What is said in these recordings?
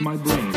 My brain.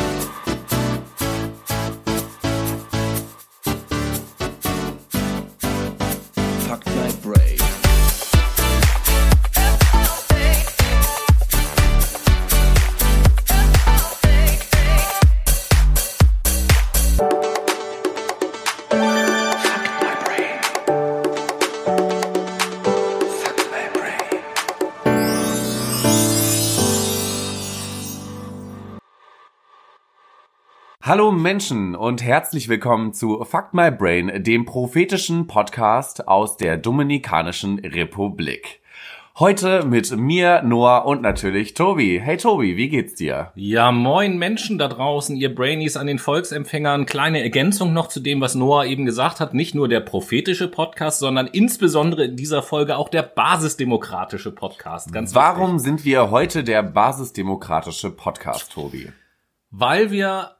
Hallo Menschen und herzlich willkommen zu Fuck My Brain, dem prophetischen Podcast aus der Dominikanischen Republik. Heute mit mir, Noah und natürlich Tobi. Hey Tobi, wie geht's dir? Ja, moin Menschen da draußen, ihr Brainies an den Volksempfängern. Kleine Ergänzung noch zu dem, was Noah eben gesagt hat. Nicht nur der prophetische Podcast, sondern insbesondere in dieser Folge auch der basisdemokratische Podcast. Ganz Warum wichtig. sind wir heute der basisdemokratische Podcast, Tobi? Weil wir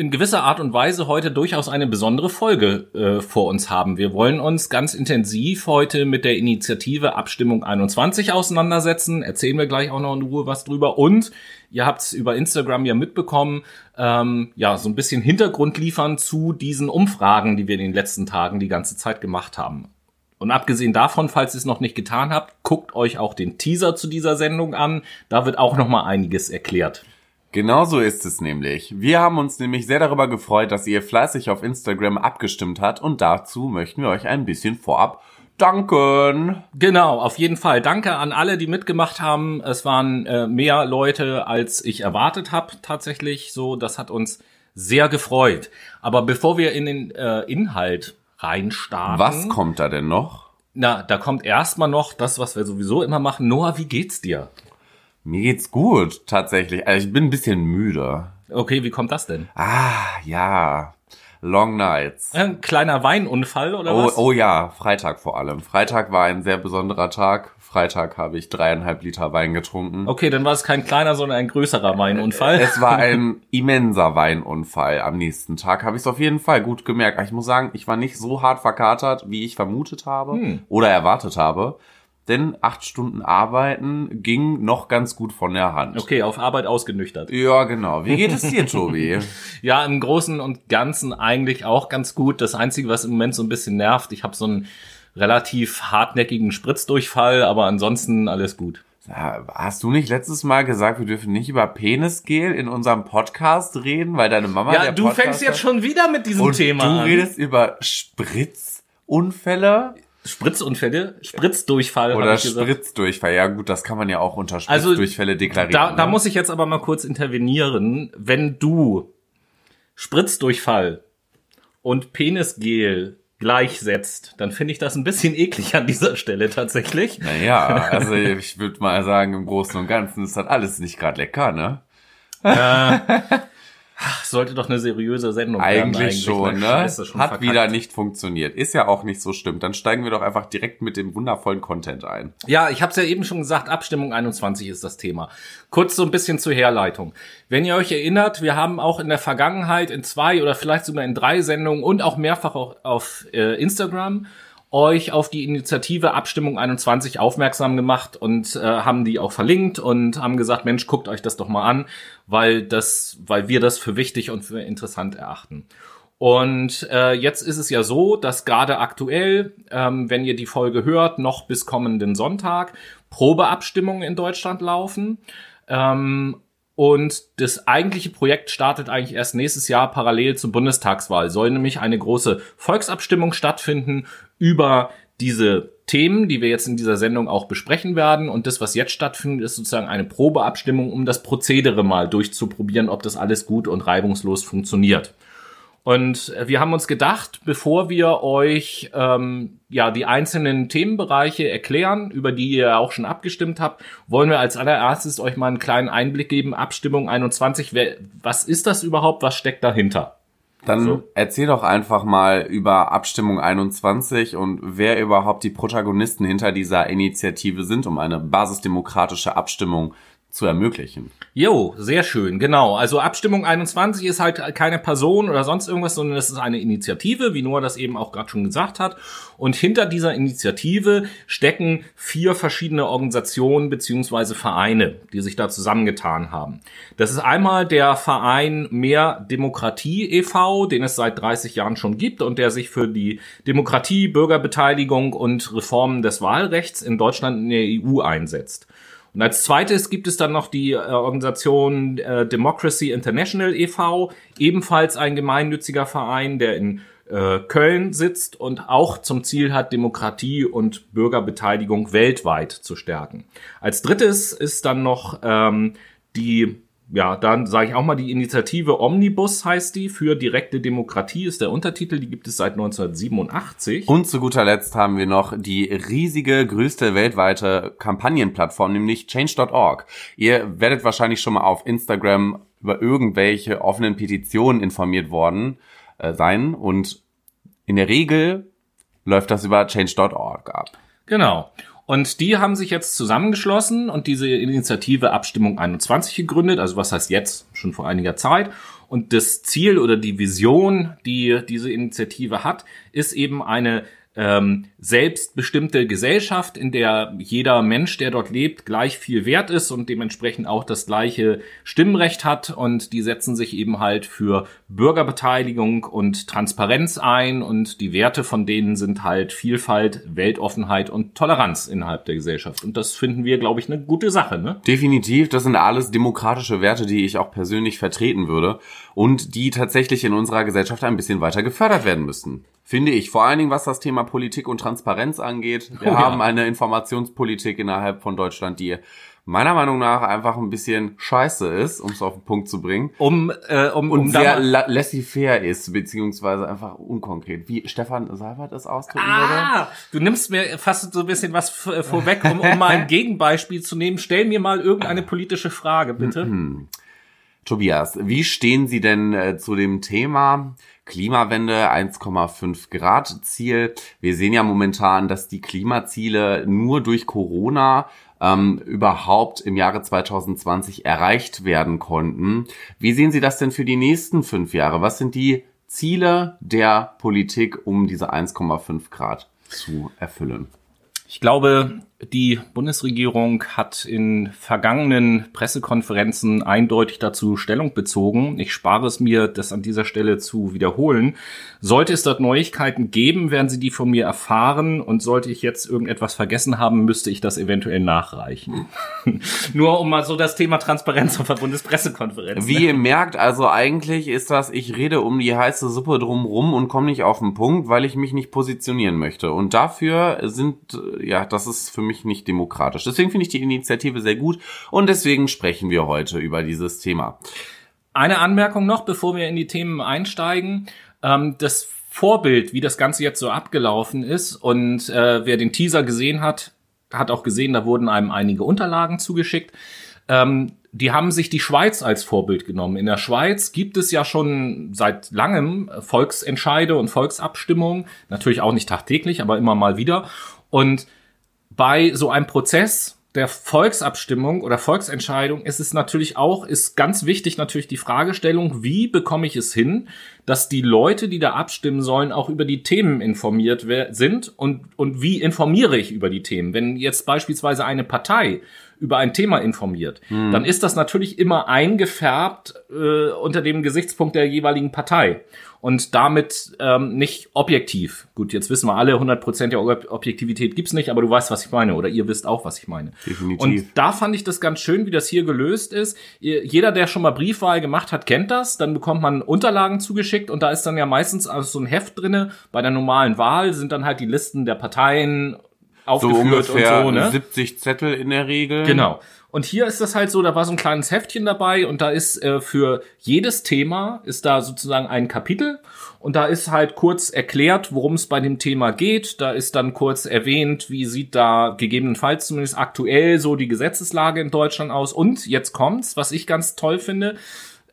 in gewisser Art und Weise heute durchaus eine besondere Folge äh, vor uns haben. Wir wollen uns ganz intensiv heute mit der Initiative Abstimmung 21 auseinandersetzen. Erzählen wir gleich auch noch in Ruhe was drüber. Und ihr habt es über Instagram ja mitbekommen, ähm, ja, so ein bisschen Hintergrund liefern zu diesen Umfragen, die wir in den letzten Tagen die ganze Zeit gemacht haben. Und abgesehen davon, falls ihr es noch nicht getan habt, guckt euch auch den Teaser zu dieser Sendung an. Da wird auch noch mal einiges erklärt. Genau so ist es nämlich. Wir haben uns nämlich sehr darüber gefreut, dass ihr fleißig auf Instagram abgestimmt habt und dazu möchten wir euch ein bisschen vorab danken. Genau, auf jeden Fall. Danke an alle, die mitgemacht haben. Es waren äh, mehr Leute, als ich erwartet habe, tatsächlich. So, das hat uns sehr gefreut. Aber bevor wir in den äh, Inhalt reinstarten, Was kommt da denn noch? na, da kommt erstmal noch das, was wir sowieso immer machen. Noah, wie geht's dir? Mir geht's gut, tatsächlich. Also ich bin ein bisschen müde. Okay, wie kommt das denn? Ah, ja. Long Nights. Ein kleiner Weinunfall oder Oh, was? oh ja, Freitag vor allem. Freitag war ein sehr besonderer Tag. Freitag habe ich dreieinhalb Liter Wein getrunken. Okay, dann war es kein kleiner, sondern ein größerer Weinunfall. Es war ein immenser Weinunfall. Am nächsten Tag habe ich es auf jeden Fall gut gemerkt. Ich muss sagen, ich war nicht so hart verkatert, wie ich vermutet habe Hm. oder erwartet habe. Denn acht Stunden arbeiten ging noch ganz gut von der Hand. Okay, auf Arbeit ausgenüchtert. Ja, genau. Wie geht es dir, Tobi? Ja, im Großen und Ganzen eigentlich auch ganz gut. Das Einzige, was im Moment so ein bisschen nervt, ich habe so einen relativ hartnäckigen Spritzdurchfall, aber ansonsten alles gut. Hast du nicht letztes Mal gesagt, wir dürfen nicht über Penisgel in unserem Podcast reden, weil deine Mama Ja, du Podcast fängst jetzt schon wieder mit diesem und Thema du an. redest über Spritzunfälle Spritzunfälle, Spritzdurchfall oder. Spritzdurchfall. Ja gut, das kann man ja auch unter Also, Spritzdurchfälle deklarieren. Da, da ne? muss ich jetzt aber mal kurz intervenieren. Wenn du Spritzdurchfall und Penisgel gleichsetzt, dann finde ich das ein bisschen eklig an dieser Stelle tatsächlich. Naja, also ich würde mal sagen, im Großen und Ganzen ist das alles nicht gerade lecker, ne? Sollte doch eine seriöse Sendung Eigentlich, werden. schon, Na, ne? scheiße, schon Hat verkackt. wieder nicht funktioniert. Ist ja auch nicht so schlimm. Dann steigen wir doch einfach direkt mit dem wundervollen Content ein. Ja, ich habe es ja eben schon gesagt, Abstimmung 21 ist das Thema. Kurz so ein bisschen zur Herleitung. Wenn ihr euch erinnert, wir haben auch in der Vergangenheit in zwei oder vielleicht sogar in drei Sendungen und auch mehrfach auch auf äh, Instagram euch auf die Initiative Abstimmung 21 aufmerksam gemacht und äh, haben die auch verlinkt und haben gesagt, Mensch, guckt euch das doch mal an, weil das, weil wir das für wichtig und für interessant erachten. Und äh, jetzt ist es ja so, dass gerade aktuell, ähm, wenn ihr die Folge hört, noch bis kommenden Sonntag Probeabstimmungen in Deutschland laufen. Ähm, und das eigentliche Projekt startet eigentlich erst nächstes Jahr parallel zur Bundestagswahl. Soll nämlich eine große Volksabstimmung stattfinden über diese Themen, die wir jetzt in dieser Sendung auch besprechen werden. Und das, was jetzt stattfindet, ist sozusagen eine Probeabstimmung, um das Prozedere mal durchzuprobieren, ob das alles gut und reibungslos funktioniert. Und wir haben uns gedacht, bevor wir euch ähm, ja die einzelnen Themenbereiche erklären, über die ihr auch schon abgestimmt habt, wollen wir als allererstes euch mal einen kleinen Einblick geben. Abstimmung 21, wer, was ist das überhaupt? Was steckt dahinter? Dann So. erzähl doch einfach mal über Abstimmung 21 und wer überhaupt die Protagonisten hinter dieser Initiative sind, um eine basisdemokratische Abstimmung zu ermöglichen. Jo, sehr schön, genau. Also Abstimmung 21 ist halt keine Person oder sonst irgendwas, sondern es ist eine Initiative, wie Noah das eben auch gerade schon gesagt hat. Und hinter dieser Initiative stecken vier verschiedene Organisationen beziehungsweise Vereine, die sich da zusammengetan haben. Das ist einmal der Verein Mehr Demokratie e.V., den es seit 30 Jahren schon gibt und der sich für die Demokratie, Bürgerbeteiligung und Reformen des Wahlrechts in Deutschland in der EU einsetzt. Und als zweites gibt es dann noch die äh, Organisation äh, Democracy International e.V., ebenfalls ein gemeinnütziger Verein, der in äh, Köln sitzt und auch zum Ziel hat, Demokratie und Bürgerbeteiligung weltweit zu stärken. Als drittes ist dann noch ähm, die ja, dann sage ich auch mal, die Initiative Omnibus heißt die, für direkte Demokratie ist der Untertitel, die gibt es seit 1987. Und zu guter Letzt haben wir noch die riesige, größte weltweite Kampagnenplattform, nämlich change.org. Ihr werdet wahrscheinlich schon mal auf Instagram über irgendwelche offenen Petitionen informiert worden äh, sein und in der Regel läuft das über change.org ab. Genau. Und die haben sich jetzt zusammengeschlossen und diese Initiative Abstimmung 21 gegründet. Also was heißt jetzt? Schon vor einiger Zeit. Und das Ziel oder die Vision, die diese Initiative hat, ist eben eine ähm, selbstbestimmte Gesellschaft, in der jeder Mensch, der dort lebt, gleich viel wert ist und dementsprechend auch das gleiche Stimmrecht hat. Und die setzen sich eben halt für Bürgerbeteiligung und Transparenz ein. Und die Werte von denen sind halt Vielfalt, Weltoffenheit und Toleranz innerhalb der Gesellschaft. Und das finden wir, glaube ich, eine gute Sache. Ne? Definitiv, das sind alles demokratische Werte, die ich auch persönlich vertreten würde und die tatsächlich in unserer Gesellschaft ein bisschen weiter gefördert werden müssen. Finde ich. Vor allen Dingen, was das Thema Politik und Transparenz angeht. Wir Oh ja. haben eine Informationspolitik innerhalb von Deutschland, die meiner Meinung nach einfach ein bisschen scheiße ist, um es auf den Punkt zu bringen. Um, äh, um, Und um sehr laissez-faire ist, beziehungsweise einfach unkonkret. Wie Stefan Seibert es ausdrücken würde. Ah, du nimmst mir fast so ein bisschen was äh, vorweg, um, um mal ein Gegenbeispiel zu nehmen. Stell mir mal irgendeine politische Frage, bitte. Tobias, wie stehen Sie denn äh, zu dem Thema Klimawende 1,5 Grad Ziel? Wir sehen ja momentan, dass die Klimaziele nur durch Corona ähm, überhaupt im Jahre 2020 erreicht werden konnten. Wie sehen Sie das denn für die nächsten fünf Jahre? Was sind die Ziele der Politik, um diese 1,5 Grad zu erfüllen? Ich glaube, die Bundesregierung hat in vergangenen Pressekonferenzen eindeutig dazu Stellung bezogen. Ich spare es mir, das an dieser Stelle zu wiederholen. Sollte es dort Neuigkeiten geben, werden Sie die von mir erfahren. Und sollte ich jetzt irgendetwas vergessen haben, müsste ich das eventuell nachreichen. Nur um mal so das Thema Transparenz auf der Bundespressekonferenz. Wie ihr merkt, also eigentlich ist das, ich rede um die heiße Suppe drumrum und komme nicht auf den Punkt, weil ich mich nicht positionieren möchte. Und dafür sind, ja, das ist für mich nicht demokratisch. Deswegen finde ich die Initiative sehr gut und deswegen sprechen wir heute über dieses Thema. Eine Anmerkung noch, bevor wir in die Themen einsteigen. Ähm, das Vorbild, wie das Ganze jetzt so abgelaufen ist und äh, wer den Teaser gesehen hat, hat auch gesehen, da wurden einem einige Unterlagen zugeschickt. Ähm, die haben sich die Schweiz als Vorbild genommen. In der Schweiz gibt es ja schon seit langem Volksentscheide und Volksabstimmungen. Natürlich auch nicht tagtäglich, aber immer mal wieder. Und bei so einem Prozess der Volksabstimmung oder Volksentscheidung ist es natürlich auch, ist ganz wichtig natürlich die Fragestellung, wie bekomme ich es hin, dass die Leute, die da abstimmen sollen, auch über die Themen informiert sind und, und wie informiere ich über die Themen? Wenn jetzt beispielsweise eine Partei über ein Thema informiert, dann ist das natürlich immer eingefärbt äh, unter dem Gesichtspunkt der jeweiligen Partei und damit ähm, nicht objektiv. Gut, jetzt wissen wir alle, 100% der Ob- Objektivität gibt's nicht, aber du weißt, was ich meine oder ihr wisst auch, was ich meine. Definitiv. Und da fand ich das ganz schön, wie das hier gelöst ist. Jeder, der schon mal Briefwahl gemacht hat, kennt das. Dann bekommt man Unterlagen zugeschickt und da ist dann ja meistens also so ein Heft drinne. Bei der normalen Wahl sind dann halt die Listen der Parteien So aufgeführt ungefähr und so, ne? 70 Zettel in der Regel. Genau. Und hier ist das halt so, da war so ein kleines Heftchen dabei und da ist äh, für jedes Thema ist da sozusagen ein Kapitel und da ist halt kurz erklärt, worum es bei dem Thema geht. Da ist dann kurz erwähnt, wie sieht da gegebenenfalls zumindest aktuell so die Gesetzeslage in Deutschland aus. Und jetzt kommt's, was ich ganz toll finde.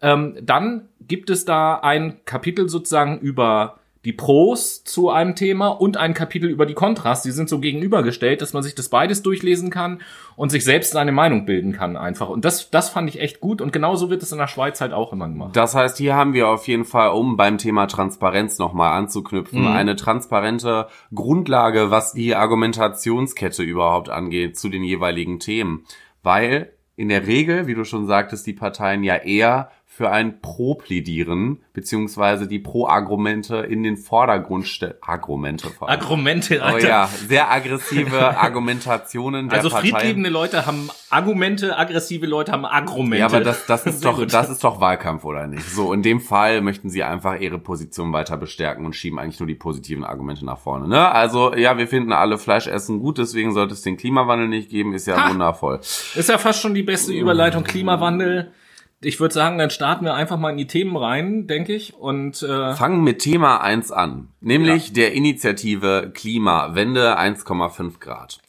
Ähm, dann gibt es da ein Kapitel sozusagen über die Pros zu einem Thema und ein Kapitel über die Kontras. Die sind so gegenübergestellt, dass man sich das beides durchlesen kann und sich selbst seine Meinung bilden kann einfach. Und das, das fand ich echt gut und genauso wird es in der Schweiz halt auch immer gemacht. Das heißt, hier haben wir auf jeden Fall, um beim Thema Transparenz nochmal anzuknüpfen, eine transparente Grundlage, was die Argumentationskette überhaupt angeht zu den jeweiligen Themen. Weil in der Regel, wie du schon sagtest, die Parteien ja eher für ein Pro plädieren, beziehungsweise die Pro-Argumente in den Vordergrund stellen. Argumente vor allem. Argumente, Oh Alter. ja, sehr aggressive Argumentationen der also Parteien. friedliebende Leute haben Argumente, aggressive Leute haben Argumente. Ja, aber das, das ist doch, das ist doch Wahlkampf, oder nicht? So, in dem Fall möchten sie einfach ihre Position weiter bestärken und schieben eigentlich nur die positiven Argumente nach vorne, ne? Also, ja, wir finden alle Fleischessen gut, deswegen sollte es den Klimawandel nicht geben, ist ja Ha! wundervoll. Ist ja fast schon die beste Überleitung Klimawandel. Ich würde sagen, dann starten wir einfach mal in die Themen rein, denke ich. Und äh, Fangen mit Thema 1 an, nämlich der Initiative Klimawende 1,5 Grad.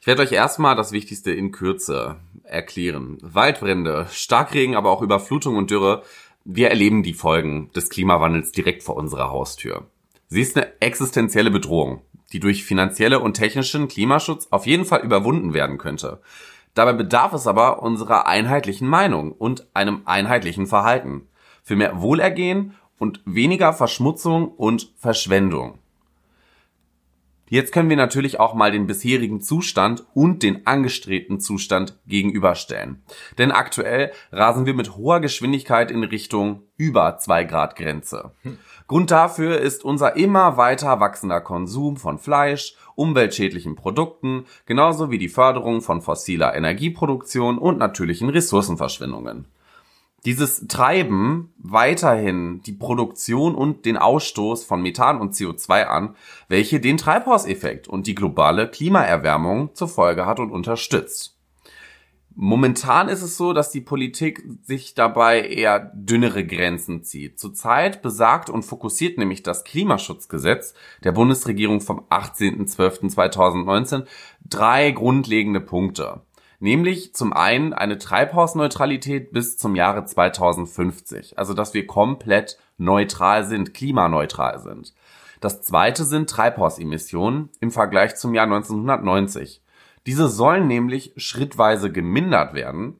Ich werde euch erstmal das Wichtigste in Kürze erklären. Waldbrände, Starkregen, aber auch Überflutung und Dürre. Wir erleben die Folgen des Klimawandels direkt vor unserer Haustür. Sie ist eine existenzielle Bedrohung, die durch finanzielle und technischen Klimaschutz auf jeden Fall überwunden werden könnte. Dabei bedarf es aber unserer einheitlichen Meinung und einem einheitlichen Verhalten. Für mehr Wohlergehen und weniger Verschmutzung und Verschwendung. Jetzt können wir natürlich auch mal den bisherigen Zustand und den angestrebten Zustand gegenüberstellen. Denn aktuell rasen wir mit hoher Geschwindigkeit in Richtung über 2 Grad Grenze. Grund dafür ist unser immer weiter wachsender Konsum von Fleisch, umweltschädlichen Produkten, genauso wie die Förderung von fossiler Energieproduktion und natürlichen Ressourcenverschwendungen. Dieses Treiben weiterhin die Produktion und den Ausstoß von Methan und CO2 an, welche den Treibhauseffekt und die globale Klimaerwärmung zur Folge hat und unterstützt. Momentan ist es so, dass die Politik sich dabei eher dünnere Grenzen zieht. Zurzeit besagt und fokussiert nämlich das Klimaschutzgesetz der Bundesregierung vom 18.12.2019 drei grundlegende Punkte. Nämlich zum einen eine Treibhausneutralität bis zum Jahre 2050. Also, dass wir komplett neutral sind, klimaneutral sind. Das zweite sind Treibhausemissionen im Vergleich zum Jahr 1990. Diese sollen nämlich schrittweise gemindert werden,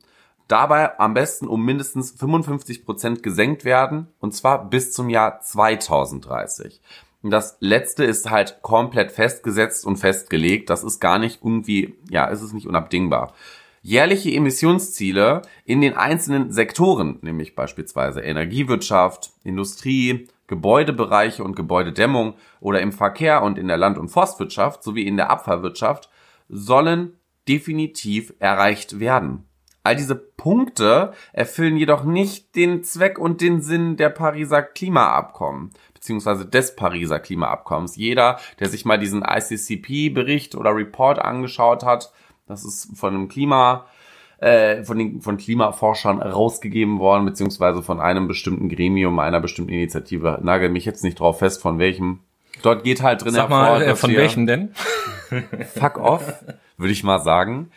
dabei am besten um mindestens 55 Prozent gesenkt werden, und zwar bis zum Jahr 2030. Und das letzte ist halt komplett festgesetzt und festgelegt. Das ist gar nicht irgendwie, ja, es ist nicht unabdingbar. Jährliche Emissionsziele in den einzelnen Sektoren, nämlich beispielsweise Energiewirtschaft, Industrie, Gebäudebereiche und Gebäudedämmung oder im Verkehr und in der Land- und Forstwirtschaft sowie in der Abfallwirtschaft, sollen definitiv erreicht werden. All diese Punkte erfüllen jedoch nicht den Zweck und den Sinn der Pariser Klimaabkommen beziehungsweise des Pariser Klimaabkommens. Jeder, der sich mal diesen ICCP-Bericht oder Report angeschaut hat, das ist von einem Klima, äh, von den von Klimaforschern rausgegeben worden, beziehungsweise von einem bestimmten Gremium, einer bestimmten Initiative. Nagel mich jetzt nicht drauf fest, von welchem. Dort geht halt drin sag hervor, mal, äh, dass von welchen denn? fuck off, würde ich mal sagen.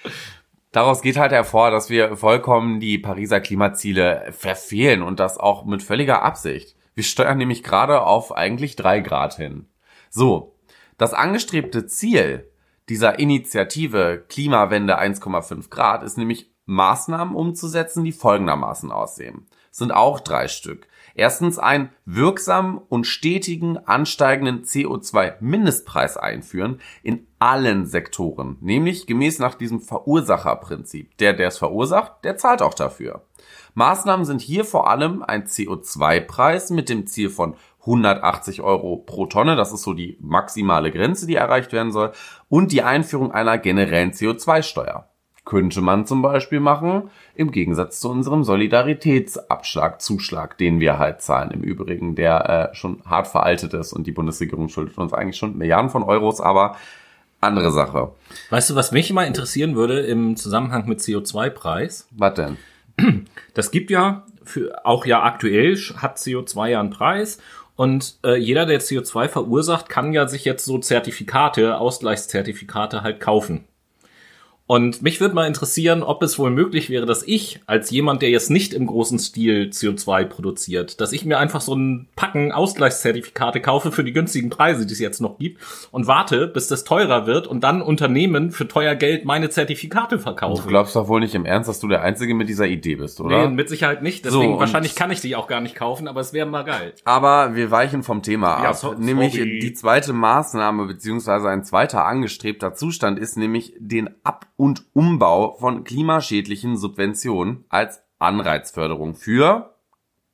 Daraus geht halt hervor, dass wir vollkommen die Pariser Klimaziele verfehlen und das auch mit völliger Absicht. Wir steuern nämlich gerade auf eigentlich drei Grad hin. So, das angestrebte Ziel dieser Initiative Klimawende 1,5 Grad ist nämlich Maßnahmen umzusetzen, die folgendermaßen aussehen. Es sind auch drei Stück. Erstens einen wirksamen und stetigen ansteigenden CO2-Mindestpreis einführen in allen Sektoren, nämlich gemäß nach diesem Verursacherprinzip. Der, der es verursacht, der zahlt auch dafür. Maßnahmen sind hier vor allem ein CO2-Preis mit dem Ziel von 180 Euro pro Tonne, das ist so die maximale Grenze, die erreicht werden soll, und die Einführung einer generellen CO2-Steuer. Könnte man zum Beispiel machen, im Gegensatz zu unserem Solidaritätsabschlag, Zuschlag, den wir halt zahlen im Übrigen, der äh, schon hart veraltet ist und die Bundesregierung schuldet uns eigentlich schon Milliarden von Euros, aber andere Sache. Weißt du, was mich immer interessieren würde im Zusammenhang mit CO2-Preis? Was denn? Das gibt ja für auch ja aktuell hat CO2 ja einen Preis und äh, jeder, der CO2 verursacht, kann ja sich jetzt so Zertifikate, Ausgleichszertifikate halt kaufen. Und mich würde mal interessieren, ob es wohl möglich wäre, dass ich als jemand, der jetzt nicht im großen Stil CO2 produziert, dass ich mir einfach so ein Packen Ausgleichszertifikate kaufe für die günstigen Preise, die es jetzt noch gibt und warte, bis das teurer wird und dann Unternehmen für teuer Geld meine Zertifikate verkaufe. Du glaubst doch wohl nicht im Ernst, dass du der Einzige mit dieser Idee bist, oder? Nee, mit Sicherheit nicht. Deswegen So, wahrscheinlich kann ich die auch gar nicht kaufen, aber es wäre mal geil. Aber wir weichen vom Thema Ja, ab. so- nämlich sorry. die zweite Maßnahme beziehungsweise ein zweiter angestrebter Zustand ist nämlich den Ab- und Umbau von klimaschädlichen Subventionen als Anreizförderung für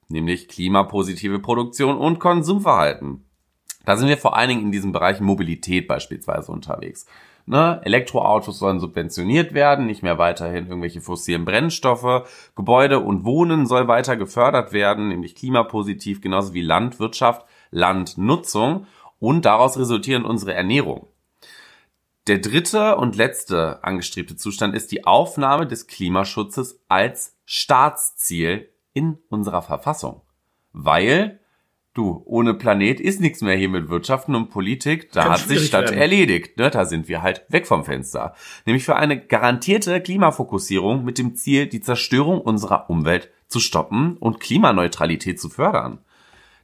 nämlich klimapositive Produktion und Konsumverhalten. Da sind wir vor allen Dingen in diesem Bereich Mobilität beispielsweise unterwegs. Ne? Elektroautos sollen subventioniert werden, nicht mehr weiterhin irgendwelche fossilen Brennstoffe. Gebäude und Wohnen soll weiter gefördert werden, nämlich klimapositiv, genauso wie Landwirtschaft, Landnutzung und daraus resultierend unsere Ernährung. Der dritte und letzte angestrebte Zustand ist die Aufnahme des Klimaschutzes als Staatsziel in unserer Verfassung. Weil, du, ohne Planet ist nichts mehr hier mit Wirtschaften und Politik, da Kann hat sich Stadt werden. erledigt, ne? da sind wir halt weg vom Fenster. Nämlich für eine garantierte Klimafokussierung mit dem Ziel, die Zerstörung unserer Umwelt zu stoppen und Klimaneutralität zu fördern.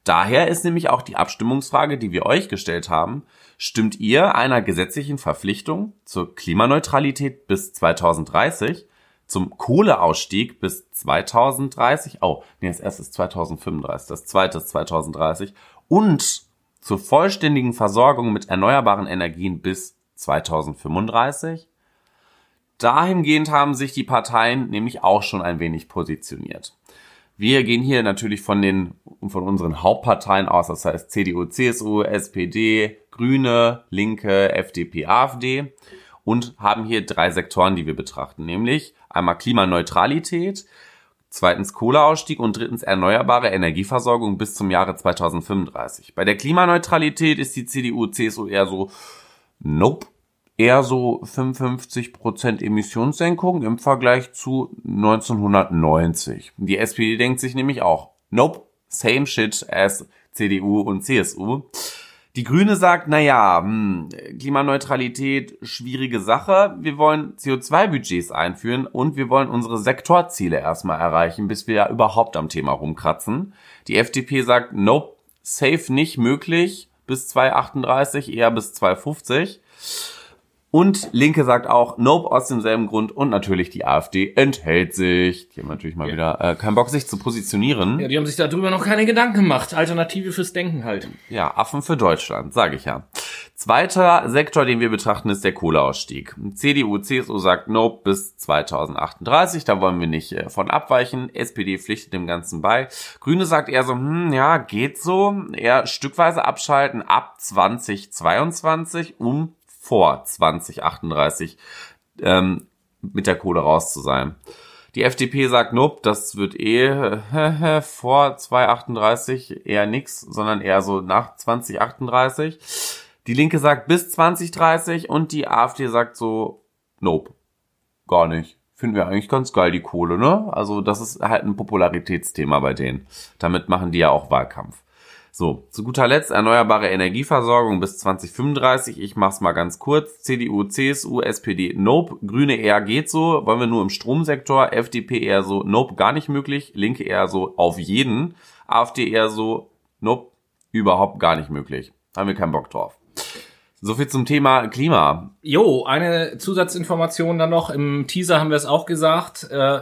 Daher ist nämlich auch die Abstimmungsfrage, die wir euch gestellt haben, stimmt ihr einer gesetzlichen Verpflichtung zur Klimaneutralität bis 2030, zum Kohleausstieg bis 2030, oh, nee, das erste ist 2035, das zweite ist 2030 und zur vollständigen Versorgung mit erneuerbaren Energien bis 2035? Dahingehend haben sich die Parteien nämlich auch schon ein wenig positioniert. Wir gehen hier natürlich von den, von unseren Hauptparteien aus, das heißt CDU, CSU, SPD, Grüne, Linke, FDP, AfD und haben hier drei Sektoren, die wir betrachten, nämlich einmal Klimaneutralität, zweitens Kohleausstieg und drittens erneuerbare Energieversorgung bis zum Jahre 2035. Bei der Klimaneutralität ist die CDU, CSU eher so, nope, eher so 55% Emissionssenkung im Vergleich zu 1990. Die SPD denkt sich nämlich auch, nope, same shit as CDU und CSU. Die Grüne sagt, naja, hm, Klimaneutralität, schwierige Sache. Wir wollen CO2-Budgets einführen und wir wollen unsere Sektorziele erstmal erreichen, bis wir ja überhaupt am Thema rumkratzen. Die FDP sagt, nope, safe nicht möglich bis 2038, eher bis 2050. Und Linke sagt auch, nope, aus demselben Grund. Und natürlich die AfD enthält sich. Die haben natürlich mal wieder äh, keinen Bock, sich zu positionieren. Ja, die haben sich darüber noch keine Gedanken gemacht. Alternative fürs Denken halt. Ja, Affen für Deutschland, sage ich ja. Zweiter Sektor, den wir betrachten, ist der Kohleausstieg. CDU, CSU sagt Nope bis 2038, da wollen wir nicht äh, von abweichen. SPD pflichtet dem Ganzen bei. Grüne sagt eher so, hm, ja, geht so. Eher stückweise abschalten ab 2022, um vor 2038 ähm, mit der Kohle raus zu sein. Die FDP sagt, nope, das wird eh vor 2038 eher nix, sondern eher so nach 2038. Die Linke sagt bis 2030 und die AfD sagt so, nope, gar nicht. Finden wir eigentlich ganz geil, die Kohle, ne? Also das ist halt ein Popularitätsthema bei denen. Damit machen die ja auch Wahlkampf. So, zu guter Letzt erneuerbare Energieversorgung bis 2035. Ich mach's mal ganz kurz. CDU, CSU, SPD, Nope. Grüne eher geht so. Wollen wir nur im Stromsektor. FDP eher so, Nope, gar nicht möglich. Linke eher so, auf jeden. AfD eher so, Nope, überhaupt gar nicht möglich. Haben wir keinen Bock drauf. So viel zum Thema Klima. Jo, eine Zusatzinformation dann noch. Im Teaser haben wir es auch gesagt. Äh,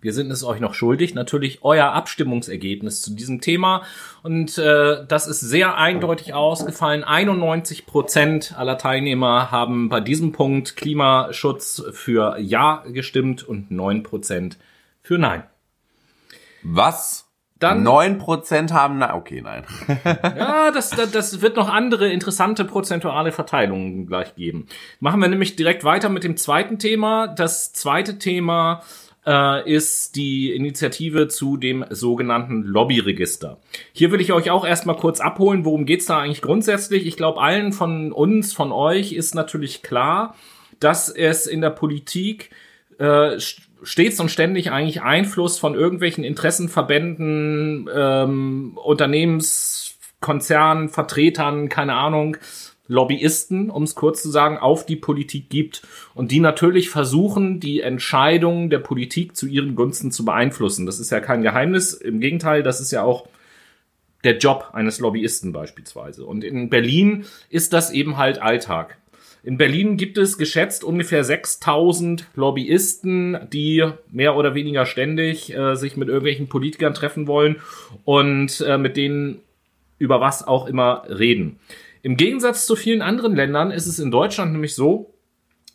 wir sind es euch noch schuldig. Natürlich euer Abstimmungsergebnis zu diesem Thema. Und äh, das ist sehr eindeutig ausgefallen. 91 Prozent aller Teilnehmer haben bei diesem Punkt Klimaschutz für Ja gestimmt und 9 Prozent für Nein. Was? Dann- 9% haben, na, okay, nein. Ja, das, das, das wird noch andere interessante prozentuale Verteilungen gleich geben. Machen wir nämlich direkt weiter mit dem zweiten Thema. Das zweite Thema äh, ist die Initiative zu dem sogenannten Lobbyregister. Hier will ich euch auch erstmal kurz abholen, worum geht's da eigentlich grundsätzlich. Ich glaube, allen von uns, von euch ist natürlich klar, dass es in der Politik äh, st- stets und ständig eigentlich Einfluss von irgendwelchen Interessenverbänden, ähm, Unternehmenskonzernen, Vertretern, keine Ahnung, Lobbyisten, um es kurz zu sagen, auf die Politik gibt und die natürlich versuchen, die Entscheidungen der Politik zu ihren Gunsten zu beeinflussen. Das ist ja kein Geheimnis. Im Gegenteil, das ist ja auch der Job eines Lobbyisten beispielsweise. Und in Berlin ist das eben halt Alltag. In Berlin gibt es geschätzt ungefähr 6000 Lobbyisten, die mehr oder weniger ständig äh, sich mit irgendwelchen Politikern treffen wollen und äh, mit denen über was auch immer reden. Im Gegensatz zu vielen anderen Ländern ist es in Deutschland nämlich so,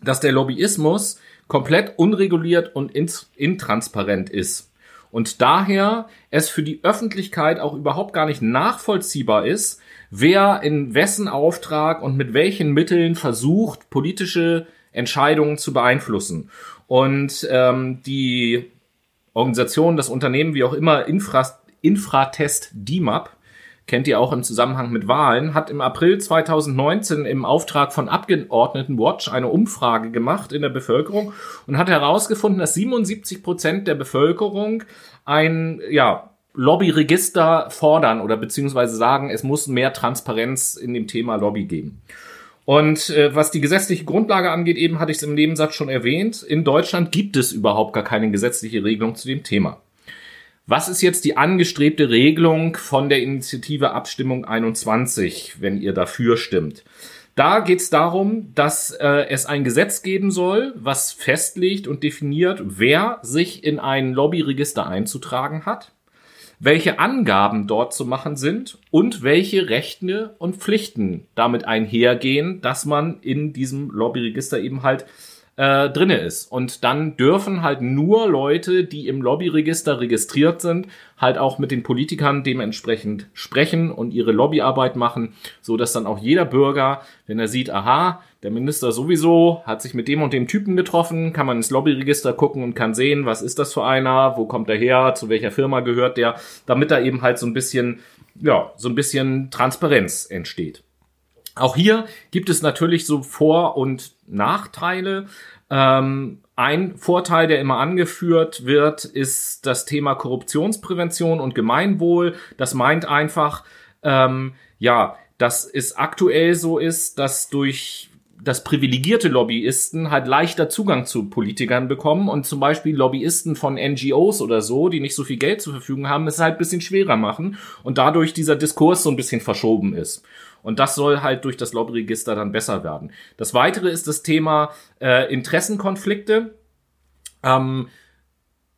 dass der Lobbyismus komplett unreguliert und intransparent ist. Und daher es für die Öffentlichkeit auch überhaupt gar nicht nachvollziehbar ist, wer in wessen Auftrag und mit welchen Mitteln versucht, politische Entscheidungen zu beeinflussen. Und ähm, die Organisation, das Unternehmen, wie auch immer, Infra Infratest DIMAP, kennt ihr auch im Zusammenhang mit Wahlen, hat im April 2019 im Auftrag von Abgeordneten Watch eine Umfrage gemacht in der Bevölkerung und hat herausgefunden, dass 77 Prozent der Bevölkerung ein, ja, Lobbyregister fordern oder beziehungsweise sagen, es muss mehr Transparenz in dem Thema Lobby geben. Und äh, was die gesetzliche Grundlage angeht, eben hatte ich es im Nebensatz schon erwähnt, in Deutschland gibt es überhaupt gar keine gesetzliche Regelung zu dem Thema. Was ist jetzt die angestrebte Regelung von der Initiative Abstimmung 21, wenn ihr dafür stimmt? Da geht es darum, dass äh, es ein Gesetz geben soll, was festlegt und definiert, wer sich in ein Lobbyregister einzutragen hat welche Angaben dort zu machen sind und welche Rechte und Pflichten damit einhergehen, dass man in diesem Lobbyregister eben halt äh, drinne ist. Und dann dürfen halt nur Leute, die im Lobbyregister registriert sind, halt auch mit den Politikern dementsprechend sprechen und ihre Lobbyarbeit machen, so dass dann auch jeder Bürger, wenn er sieht, aha, der Minister sowieso hat sich mit dem und dem Typen getroffen, kann man ins Lobbyregister gucken und kann sehen, was ist das für einer, wo kommt er her, zu welcher Firma gehört der, damit da eben halt so ein bisschen, ja, so ein bisschen Transparenz entsteht. Auch hier gibt es natürlich so Vor- und Nachteile. Ähm, ein Vorteil, der immer angeführt wird, ist das Thema Korruptionsprävention und Gemeinwohl. Das meint einfach, ähm, ja, dass es aktuell so ist, dass durch dass privilegierte Lobbyisten halt leichter Zugang zu Politikern bekommen und zum Beispiel Lobbyisten von NGOs oder so, die nicht so viel Geld zur Verfügung haben, es halt bisschen schwerer machen und dadurch dieser Diskurs so ein bisschen verschoben ist. Und das soll halt durch das Lobbyregister dann besser werden. Das weitere ist das Thema äh, Interessenkonflikte. Ähm,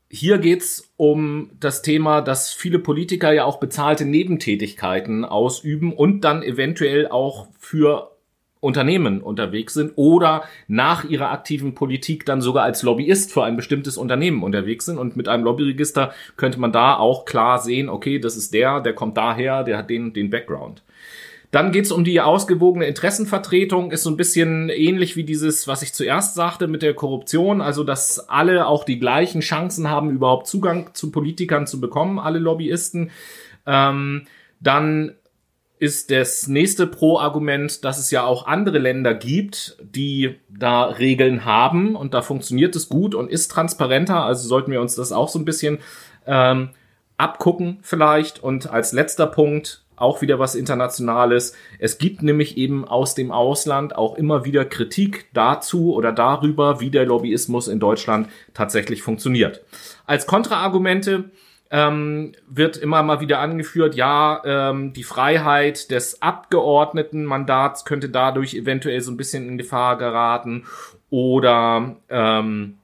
hier geht's um das Thema, dass viele Politiker ja auch bezahlte Nebentätigkeiten ausüben und dann eventuell auch für Unternehmen unterwegs sind oder nach ihrer aktiven Politik dann sogar als Lobbyist für ein bestimmtes Unternehmen unterwegs sind. Und mit einem Lobbyregister könnte man da auch klar sehen, okay, das ist der, der kommt daher, der hat den, den Background. Dann geht's um die ausgewogene Interessenvertretung, ist so ein bisschen ähnlich wie dieses, was ich zuerst sagte mit der Korruption, also dass alle auch die gleichen Chancen haben, überhaupt Zugang zu Politikern zu bekommen, alle Lobbyisten. Ähm, dann ist das nächste Pro-Argument, dass es ja auch andere Länder gibt, die da Regeln haben und da funktioniert es gut und ist transparenter. Also sollten wir uns das auch so ein bisschen ähm, abgucken vielleicht. Und als letzter Punkt auch wieder was Internationales. Es gibt nämlich eben aus dem Ausland auch immer wieder Kritik dazu oder darüber, wie der Lobbyismus in Deutschland tatsächlich funktioniert. Als Kontraargumente ähm, wird immer mal wieder angeführt, ja, ähm, die Freiheit des Abgeordnetenmandats könnte dadurch eventuell so ein bisschen in Gefahr geraten oder ähm,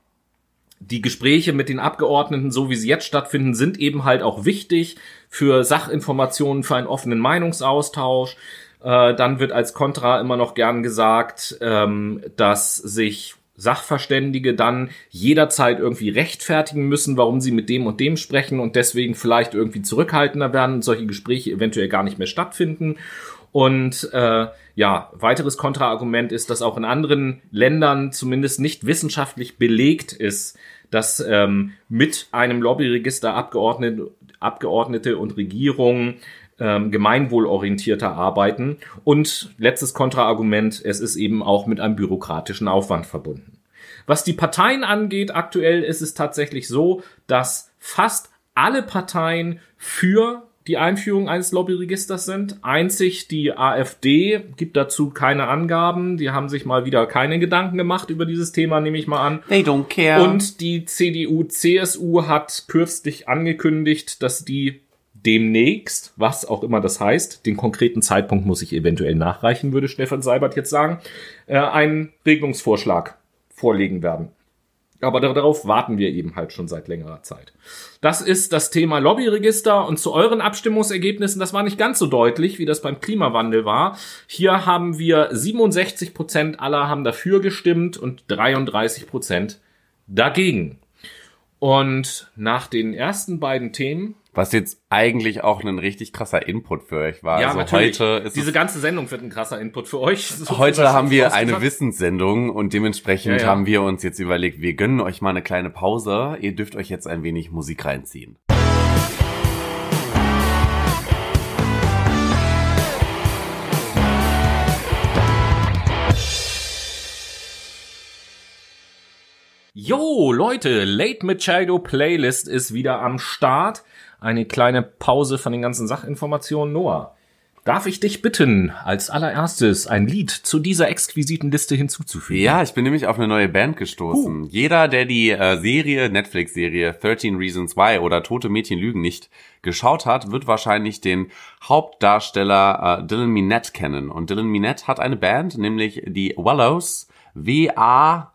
die Gespräche mit den Abgeordneten, so wie sie jetzt stattfinden, sind eben halt auch wichtig für Sachinformationen, für einen offenen Meinungsaustausch. Äh, dann wird als Kontra immer noch gern gesagt, ähm, dass sich Sachverständige dann jederzeit irgendwie rechtfertigen müssen, warum sie mit dem und dem sprechen und deswegen vielleicht irgendwie zurückhaltender werden und solche Gespräche eventuell gar nicht mehr stattfinden. Und äh, ja, weiteres Kontraargument ist, dass auch in anderen Ländern zumindest nicht wissenschaftlich belegt ist, dass ähm, mit einem Lobbyregister Abgeordnete, Abgeordnete und Regierungen ähm, gemeinwohlorientierter arbeiten. Und letztes Kontraargument, es ist eben auch mit einem bürokratischen Aufwand verbunden. Was die Parteien angeht, aktuell ist es tatsächlich so, dass fast alle Parteien für die Einführung eines Lobbyregisters sind. Einzig die AfD gibt dazu keine Angaben. Die haben sich mal wieder keine Gedanken gemacht über dieses Thema, nehme ich mal an. They don't care. Und die CDU, CSU hat kürzlich angekündigt, dass die demnächst, was auch immer das heißt, den konkreten Zeitpunkt muss ich eventuell nachreichen, würde Stefan Seibert jetzt sagen, äh, einen Regelungsvorschlag vorlegen werden. Aber darauf warten wir eben halt schon seit längerer Zeit. Das ist das Thema Lobbyregister und zu euren Abstimmungsergebnissen, das war nicht ganz so deutlich, wie das beim Klimawandel war. Hier haben wir 67 Prozent aller haben dafür gestimmt und 33 Prozent dagegen. Und nach den ersten beiden Themen Was jetzt eigentlich auch ein richtig krasser Input für euch war. Ja, also natürlich. heute ist Diese es, ganze Sendung wird ein krasser Input für euch. So heute haben wir eine Wissenssendung und dementsprechend Ja, ja. haben wir uns jetzt überlegt, wir gönnen euch mal eine kleine Pause. Ihr dürft euch jetzt ein wenig Musik reinziehen. Jo, Leute, Late Machado Playlist ist wieder am Start. Eine kleine Pause von den ganzen Sachinformationen. Noah, darf ich dich bitten, als allererstes ein Lied zu dieser exquisiten Liste hinzuzufügen? Ja, ich bin nämlich auf eine neue Band gestoßen. Jeder, der die äh, Serie, Netflix-Serie 13 Reasons Why oder Tote Mädchen lügen nicht geschaut hat, wird wahrscheinlich den Hauptdarsteller äh, Dylan Minette kennen. Und Dylan Minette hat eine Band, nämlich die Wallows, W-A-L-L-O-W-S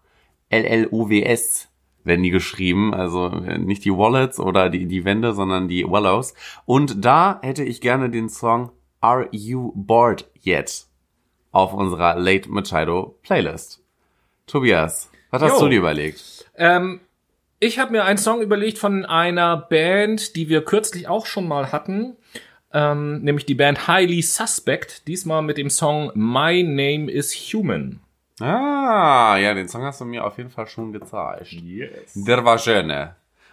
werden die geschrieben, also äh, nicht die Wallets oder die, die Wände, sondern die Wallows. Und da hätte ich gerne den Song Are You Bored Yet? auf unserer Late Machado Playlist. Tobias, was hast Jo. du dir überlegt? Ähm, ich habe mir einen Song überlegt von einer Band, die wir kürzlich auch schon mal hatten. Ähm, nämlich die Band Highly Suspect. Diesmal mit dem Song My Name is Human. Ah, ja, den Song hast du mir auf jeden Fall schon gezeigt. Yes. Der war schön.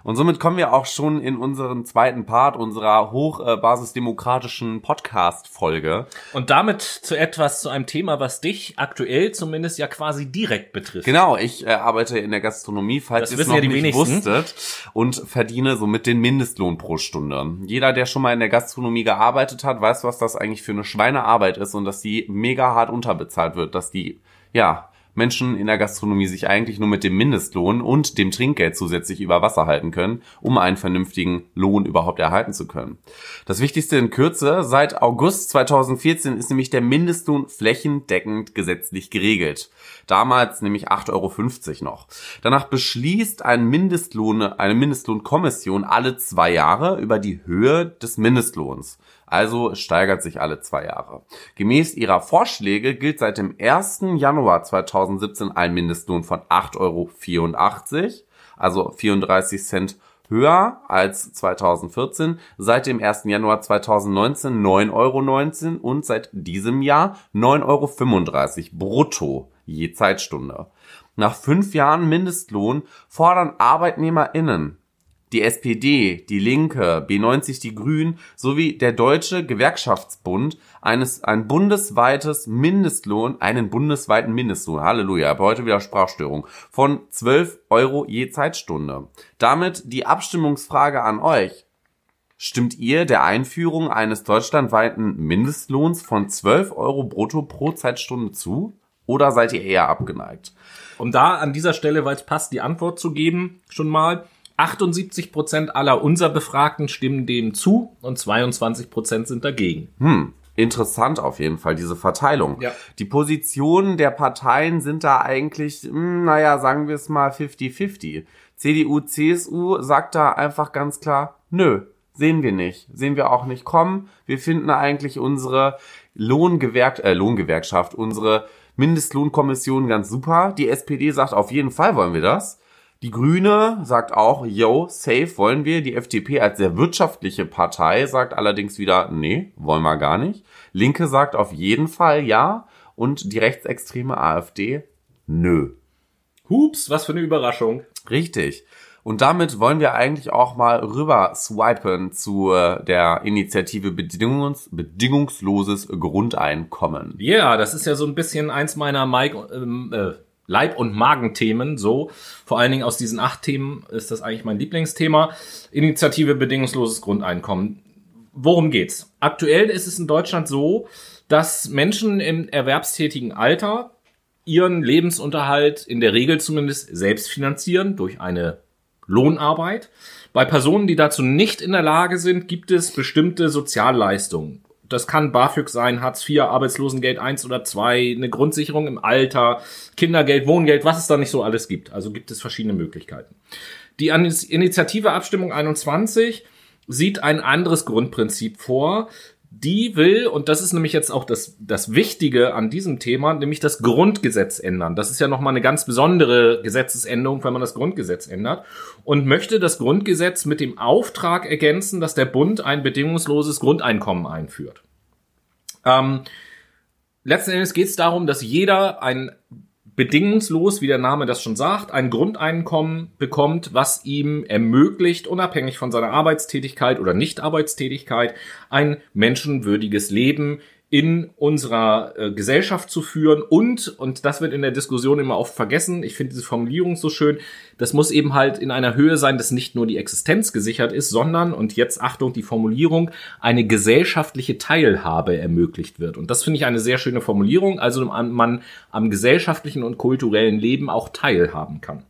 Und somit kommen wir auch schon in unseren zweiten Part unserer hochbasisdemokratischen Podcast-Folge. Und damit zu etwas, zu einem Thema, was dich aktuell zumindest ja quasi direkt betrifft. Genau, ich äh, arbeite in der Gastronomie, falls ihr es noch ja nicht wenigsten. wusstet, und verdiene somit den Mindestlohn pro Stunde. Jeder, der schon mal in der Gastronomie gearbeitet hat, weiß, was das eigentlich für eine Schweinearbeit ist und dass die mega hart unterbezahlt wird, dass die, ja, Menschen in der Gastronomie sich eigentlich nur mit dem Mindestlohn und dem Trinkgeld zusätzlich über Wasser halten können, um einen vernünftigen Lohn überhaupt erhalten zu können. Das Wichtigste in Kürze, seit August 2014 ist nämlich der Mindestlohn flächendeckend gesetzlich geregelt. Damals nämlich 8,50 Euro noch. Danach beschließt ein Mindestlohn, eine Mindestlohnkommission alle zwei Jahre über die Höhe des Mindestlohns. Also steigert sich alle zwei Jahre. Gemäß ihrer Vorschläge gilt seit dem 1. Januar 2017 ein Mindestlohn von 8,84 Euro, also 34 Cent höher als 2014, seit dem 1. Januar 2019 9,19 Euro und seit diesem Jahr 9,35 Euro brutto je Zeitstunde. Nach fünf Jahren Mindestlohn fordern ArbeitnehmerInnen die SPD, die Linke, B90 die Grünen sowie der Deutsche Gewerkschaftsbund eines ein bundesweites Mindestlohn, einen bundesweiten Mindestlohn, Halleluja, aber heute wieder Sprachstörung, von 12 Euro je Zeitstunde. Damit die Abstimmungsfrage an euch. Stimmt ihr der Einführung eines deutschlandweiten Mindestlohns von 12 Euro brutto pro Zeitstunde zu? Oder seid ihr eher abgeneigt? Um da an dieser Stelle, weil es passt, die Antwort zu geben, schon mal. 78 Prozent aller unser Befragten stimmen dem zu und 22 Prozent sind dagegen. Hm, interessant auf jeden Fall, diese Verteilung. Ja. Die Positionen der Parteien sind da eigentlich, hm, naja, sagen wir es mal 50-50. CDU, CSU sagt da einfach ganz klar, nö, sehen wir nicht. Sehen wir auch nicht kommen. Wir finden eigentlich unsere Lohngewerk äh, Lohngewerkschaft, unsere Mindestlohnkommission ganz super. Die SPD sagt, auf jeden Fall wollen wir das. Die Grüne sagt auch, yo, safe wollen wir. Die FDP als sehr wirtschaftliche Partei sagt allerdings wieder, nee, wollen wir gar nicht. Linke sagt auf jeden Fall ja. Und die rechtsextreme AfD, nö. Hups, was für eine Überraschung. Richtig. Und damit wollen wir eigentlich auch mal rüber swipen zu äh, der Initiative Bedingungs bedingungsloses Grundeinkommen. Ja, das ist ja so ein bisschen eins meiner Mike, ähm, äh, Leib- und Magenthemen. So, vor allen Dingen aus diesen acht Themen ist das eigentlich mein Lieblingsthema. Initiative bedingungsloses Grundeinkommen. worum geht's? Aktuell ist es in Deutschland so, dass Menschen im erwerbstätigen Alter ihren Lebensunterhalt in der Regel zumindest selbst finanzieren durch eine Lohnarbeit. Bei Personen, die dazu nicht in der Lage sind, gibt es bestimmte Sozialleistungen. Das kann BAföG sein, Hartz IV, Arbeitslosengeld 1 oder 2, eine Grundsicherung im Alter, Kindergeld, Wohngeld, was es da nicht so alles gibt. Also gibt es verschiedene Möglichkeiten. Die Initiative Abstimmung 21 sieht ein anderes Grundprinzip vor. Die will, und das ist nämlich jetzt auch das, das Wichtige an diesem Thema, nämlich das Grundgesetz ändern. Das ist ja nochmal eine ganz besondere Gesetzesänderung, wenn man das Grundgesetz ändert. Und möchte das Grundgesetz mit dem Auftrag ergänzen, dass der Bund ein bedingungsloses Grundeinkommen einführt. Ähm, letzten Endes geht es darum, dass jeder ein bedingungslos, wie der Name das schon sagt, ein Grundeinkommen bekommt, was ihm ermöglicht, unabhängig von seiner Arbeitstätigkeit oder Nichtarbeitstätigkeit, ein menschenwürdiges Leben in unserer äh, Gesellschaft zu führen und, und das wird in der Diskussion immer oft vergessen, ich finde diese Formulierung so schön, das muss eben halt in einer Höhe sein, dass nicht nur die Existenz gesichert ist, sondern, und jetzt Achtung, die Formulierung, eine gesellschaftliche Teilhabe ermöglicht wird. Und das finde ich eine sehr schöne Formulierung, also man am gesellschaftlichen und kulturellen Leben auch teilhaben kann.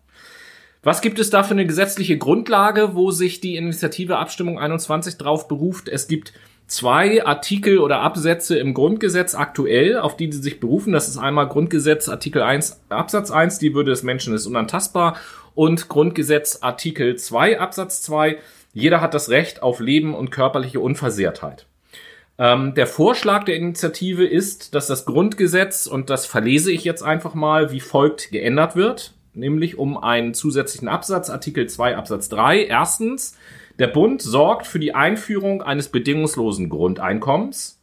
Was gibt es da für eine gesetzliche Grundlage, wo sich die Initiative Abstimmung 21 drauf beruft? Es gibt zwei Artikel oder Absätze im Grundgesetz aktuell, auf die sie sich berufen. Das ist einmal Grundgesetz Artikel 1 Absatz 1, die Würde des Menschen ist unantastbar und Grundgesetz Artikel 2 Absatz 2, jeder hat das Recht auf Leben und körperliche Unversehrtheit. Ähm, der Vorschlag der Initiative ist, dass das Grundgesetz, und das verlese ich jetzt einfach mal, wie folgt geändert wird, nämlich um einen zusätzlichen Absatz, Artikel 2 Absatz 3. Erstens, der Bund sorgt für die Einführung eines bedingungslosen Grundeinkommens.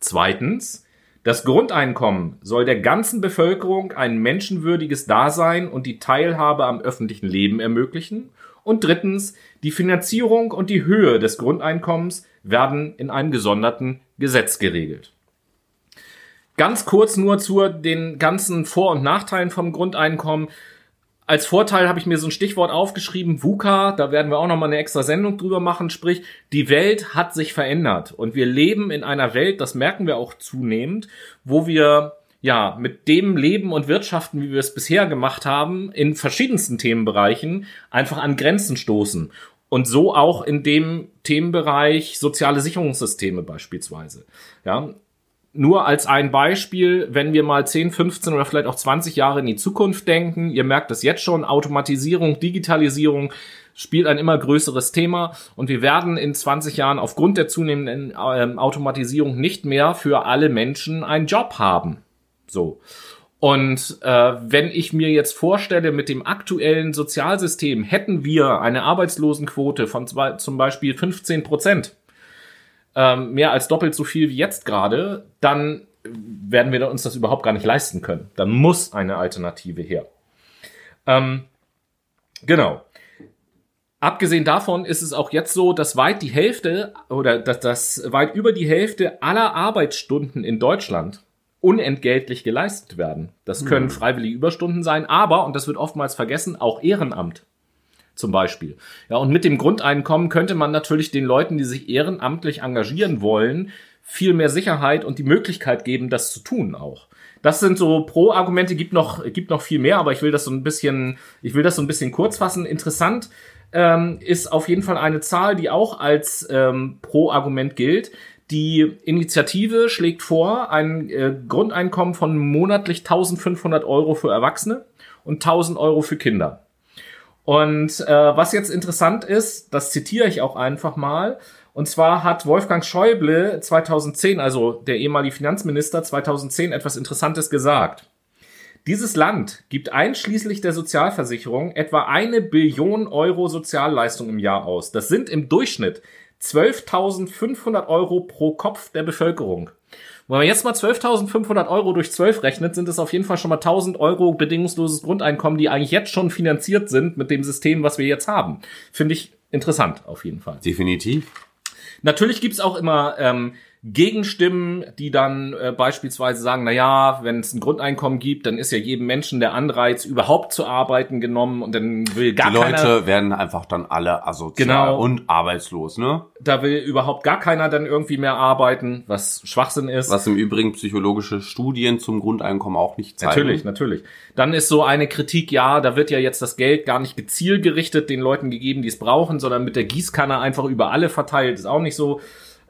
Zweitens, das Grundeinkommen soll der ganzen Bevölkerung ein menschenwürdiges Dasein und die Teilhabe am öffentlichen Leben ermöglichen. Und drittens, die Finanzierung und die Höhe des Grundeinkommens werden in einem gesonderten Gesetz geregelt. Ganz kurz nur zu den ganzen Vor- und Nachteilen vom Grundeinkommen als Vorteil habe ich mir so ein Stichwort aufgeschrieben, VUCA, da werden wir auch nochmal eine extra Sendung drüber machen, sprich, die Welt hat sich verändert und wir leben in einer Welt, das merken wir auch zunehmend, wo wir ja, mit dem Leben und Wirtschaften, wie wir es bisher gemacht haben, in verschiedensten Themenbereichen einfach an Grenzen stoßen. Und so auch in dem Themenbereich soziale Sicherungssysteme beispielsweise. Ja, nur als ein Beispiel, wenn wir mal 10, 15 oder vielleicht auch 20 Jahre in die Zukunft denken, ihr merkt es jetzt schon, Automatisierung, Digitalisierung spielt ein immer größeres Thema und wir werden in 20 Jahren aufgrund der zunehmenden äh, Automatisierung nicht mehr für alle Menschen einen Job haben. So. Und äh, wenn ich mir jetzt vorstelle, mit dem aktuellen Sozialsystem hätten wir eine Arbeitslosenquote von zwei, zum Beispiel 15 Prozent ähm, mehr als doppelt so viel wie jetzt gerade, dann werden wir uns das überhaupt gar nicht leisten können. Dann muss eine Alternative her. Ähm, genau. Abgesehen davon ist es auch jetzt so, dass weit die Hälfte oder dass das weit über die Hälfte aller Arbeitsstunden in Deutschland unentgeltlich geleistet werden. Das können hm. freiwillige Überstunden sein, aber, und das wird oftmals vergessen, auch Ehrenamt zum Beispiel. Ja, und mit dem Grundeinkommen könnte man natürlich den Leuten, die sich ehrenamtlich engagieren wollen, viel mehr Sicherheit und die Möglichkeit geben, das zu tun auch. Das sind so Pro-Argumente, gibt noch, gibt noch viel mehr, aber ich will das so ein bisschen, ich will das so ein bisschen kurz fassen. Interessant ähm, ist auf jeden Fall eine Zahl, die auch als ähm, Pro-Argument gilt. Die Initiative schlägt vor, ein äh, Grundeinkommen von monatlich 1500 Euro für Erwachsene und 1000 Euro für Kinder. Und äh, was jetzt interessant ist, das zitiere ich auch einfach mal. Und zwar hat Wolfgang Schäuble 2010, also der ehemalige Finanzminister 2010, etwas Interessantes gesagt. Dieses Land gibt einschließlich der Sozialversicherung etwa eine Billion Euro Sozialleistung im Jahr aus. Das sind im Durchschnitt 12.500 Euro pro Kopf der Bevölkerung. Wenn man jetzt mal 12.500 Euro durch 12 rechnet, sind es auf jeden Fall schon mal 1.000 Euro bedingungsloses Grundeinkommen, die eigentlich jetzt schon finanziert sind mit dem System, was wir jetzt haben. Finde ich interessant, auf jeden Fall. Definitiv. Natürlich gibt's auch immer ähm, Gegenstimmen, die dann äh, beispielsweise sagen, na ja, wenn es ein Grundeinkommen gibt, dann ist ja jedem Menschen der Anreiz, überhaupt zu arbeiten, genommen und dann will gar Die Leute keiner, werden einfach dann alle asozial Genau. und arbeitslos, ne? da will überhaupt gar keiner dann irgendwie mehr arbeiten, was Schwachsinn ist. Was im Übrigen psychologische Studien zum Grundeinkommen auch nicht zeigen. Natürlich, natürlich. Dann ist so eine Kritik, ja, da wird ja jetzt das Geld gar nicht gezielt gerichtet den Leuten gegeben, die es brauchen, sondern mit der Gießkanne einfach über alle verteilt. Ist auch nicht so.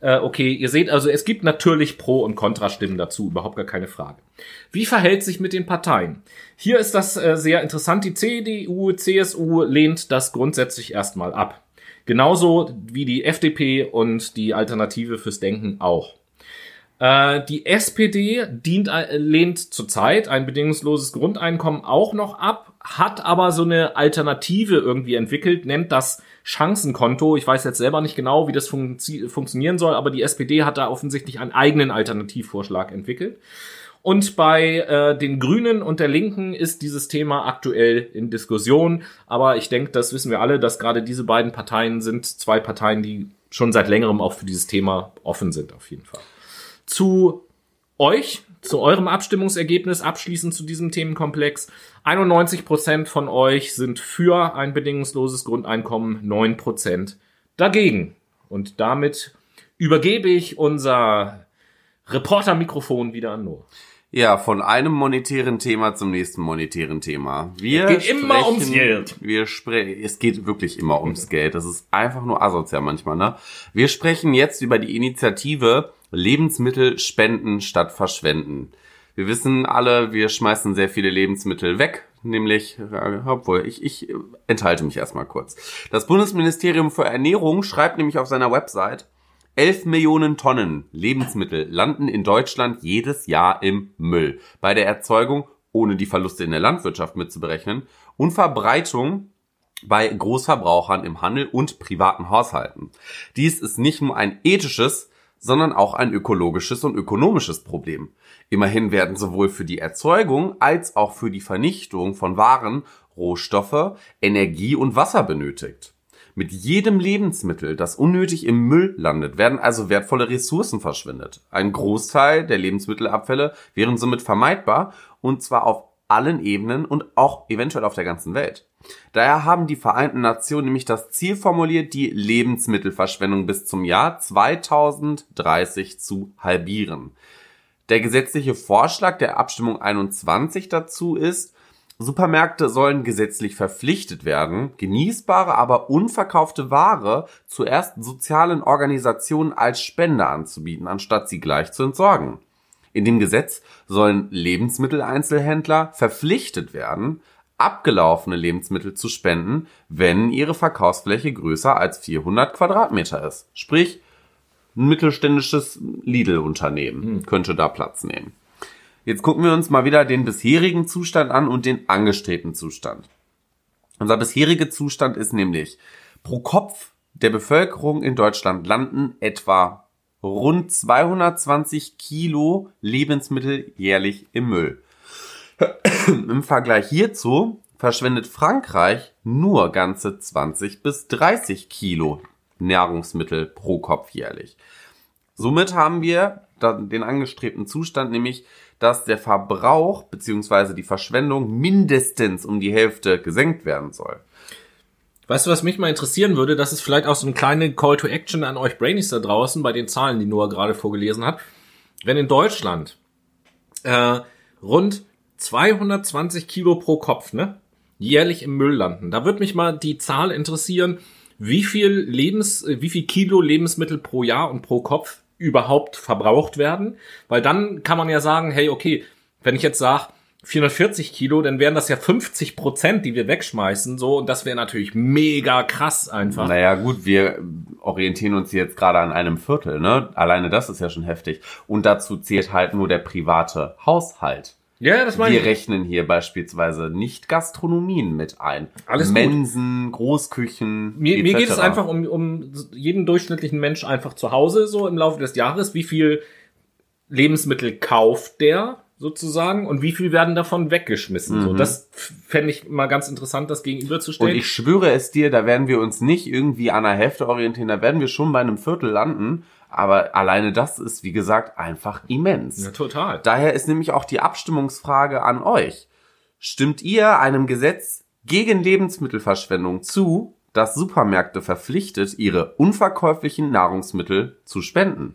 Äh, okay, ihr seht also, es gibt natürlich Pro- und Kontrastimmen dazu, überhaupt gar keine Frage. Wie verhält sich mit den Parteien? Hier ist das äh, sehr interessant. Die CDU, CSU lehnt das grundsätzlich erstmal ab. Genauso wie die FDP und die Alternative fürs Denken auch. Äh, die SPD dient, äh, lehnt zurzeit ein bedingungsloses Grundeinkommen auch noch ab, hat aber so eine Alternative irgendwie entwickelt, nennt das Chancenkonto. Ich weiß jetzt selber nicht genau, wie das funzi- funktionieren soll, aber die SPD hat da offensichtlich einen eigenen Alternativvorschlag entwickelt. Und bei äh, den Grünen und der Linken ist dieses Thema aktuell in Diskussion. Aber ich denke, das wissen wir alle, dass gerade diese beiden Parteien sind zwei Parteien, die schon seit längerem auch für dieses Thema offen sind, auf jeden Fall zu euch, zu eurem Abstimmungsergebnis abschließend zu diesem Themenkomplex. 91% von euch sind für ein bedingungsloses Grundeinkommen, 9% dagegen. Und damit übergebe ich unser Reporter-Mikrofon wieder an Noah. Ja, von einem monetären Thema zum nächsten monetären Thema. Wir Es geht immer ums Geld. Wir sprechen, es geht wirklich immer ums Geld. Das ist einfach nur asozial manchmal, ne? Wir sprechen jetzt über die Initiative Lebensmittel spenden statt verschwenden. Wir wissen alle, wir schmeißen sehr viele Lebensmittel weg, nämlich, obwohl, ich, ich enthalte mich erstmal kurz. Das Bundesministerium für Ernährung schreibt nämlich auf seiner Website, 11 Millionen Tonnen Lebensmittel landen in Deutschland jedes Jahr im Müll. Bei der Erzeugung, ohne die Verluste in der Landwirtschaft mitzuberechnen, und Verbreitung bei Großverbrauchern im Handel und privaten Haushalten. Dies ist nicht nur ein ethisches, sondern auch ein ökologisches und ökonomisches Problem. Immerhin werden sowohl für die Erzeugung als auch für die Vernichtung von Waren Rohstoffe, Energie und Wasser benötigt. Mit jedem Lebensmittel, das unnötig im Müll landet, werden also wertvolle Ressourcen verschwendet. Ein Großteil der Lebensmittelabfälle wären somit vermeidbar und zwar auf allen Ebenen und auch eventuell auf der ganzen Welt. Daher haben die Vereinten Nationen nämlich das Ziel formuliert, die Lebensmittelverschwendung bis zum Jahr 2030 zu halbieren. Der gesetzliche Vorschlag der Abstimmung 21 dazu ist, Supermärkte sollen gesetzlich verpflichtet werden, genießbare, aber unverkaufte Ware zuerst sozialen Organisationen als Spende anzubieten, anstatt sie gleich zu entsorgen. In dem Gesetz sollen Lebensmitteleinzelhändler verpflichtet werden, abgelaufene Lebensmittel zu spenden, wenn ihre Verkaufsfläche größer als 400 Quadratmeter ist. Sprich, ein mittelständisches Lidl-Unternehmen könnte da Platz nehmen. Jetzt gucken wir uns mal wieder den bisherigen Zustand an und den angestrebten Zustand. Unser bisheriger Zustand ist nämlich pro Kopf der Bevölkerung in Deutschland landen etwa rund 220 Kilo Lebensmittel jährlich im Müll. Im Vergleich hierzu verschwendet Frankreich nur ganze 20 bis 30 Kilo Nahrungsmittel pro Kopf jährlich. Somit haben wir den angestrebten Zustand, nämlich, dass der Verbrauch bzw. die Verschwendung mindestens um die Hälfte gesenkt werden soll. Weißt du, was mich mal interessieren würde? Das ist vielleicht auch so ein kleiner Call to Action an euch Brainies da draußen bei den Zahlen, die Noah gerade vorgelesen hat. Wenn in Deutschland äh, rund 220 Kilo pro Kopf, ne, jährlich im Müll landen, da würde mich mal die Zahl interessieren, wie viel Lebens, äh, wie viel Kilo Lebensmittel pro Jahr und pro Kopf überhaupt verbraucht werden, weil dann kann man ja sagen, hey, okay, wenn ich jetzt sage 440 Kilo, dann wären das ja 50 Prozent, die wir wegschmeißen, so, und das wäre natürlich mega krass einfach. Naja, gut, wir orientieren uns jetzt gerade an einem Viertel, ne? Alleine das ist ja schon heftig. Und dazu zählt halt nur der private Haushalt. Ja, das meine Wir ich. rechnen hier beispielsweise nicht Gastronomien mit ein. Alles gut. Mensen, Großküchen. Mir, mir geht es einfach um, um jeden durchschnittlichen Mensch einfach zu Hause so im Laufe des Jahres. Wie viel Lebensmittel kauft der sozusagen und wie viel werden davon weggeschmissen. So, das fände ich mal ganz interessant, das Und gegenüberzustellen. ich schwöre es dir, da werden wir uns nicht irgendwie an der Hälfte orientieren, da werden wir schon bei einem Viertel landen. Aber alleine das ist, wie gesagt, einfach immens. ja, total. Daher ist nämlich auch die Abstimmungsfrage an euch. Stimmt ihr einem Gesetz gegen Lebensmittelverschwendung zu, das Supermärkte verpflichtet, ihre unverkäuflichen Nahrungsmittel zu spenden?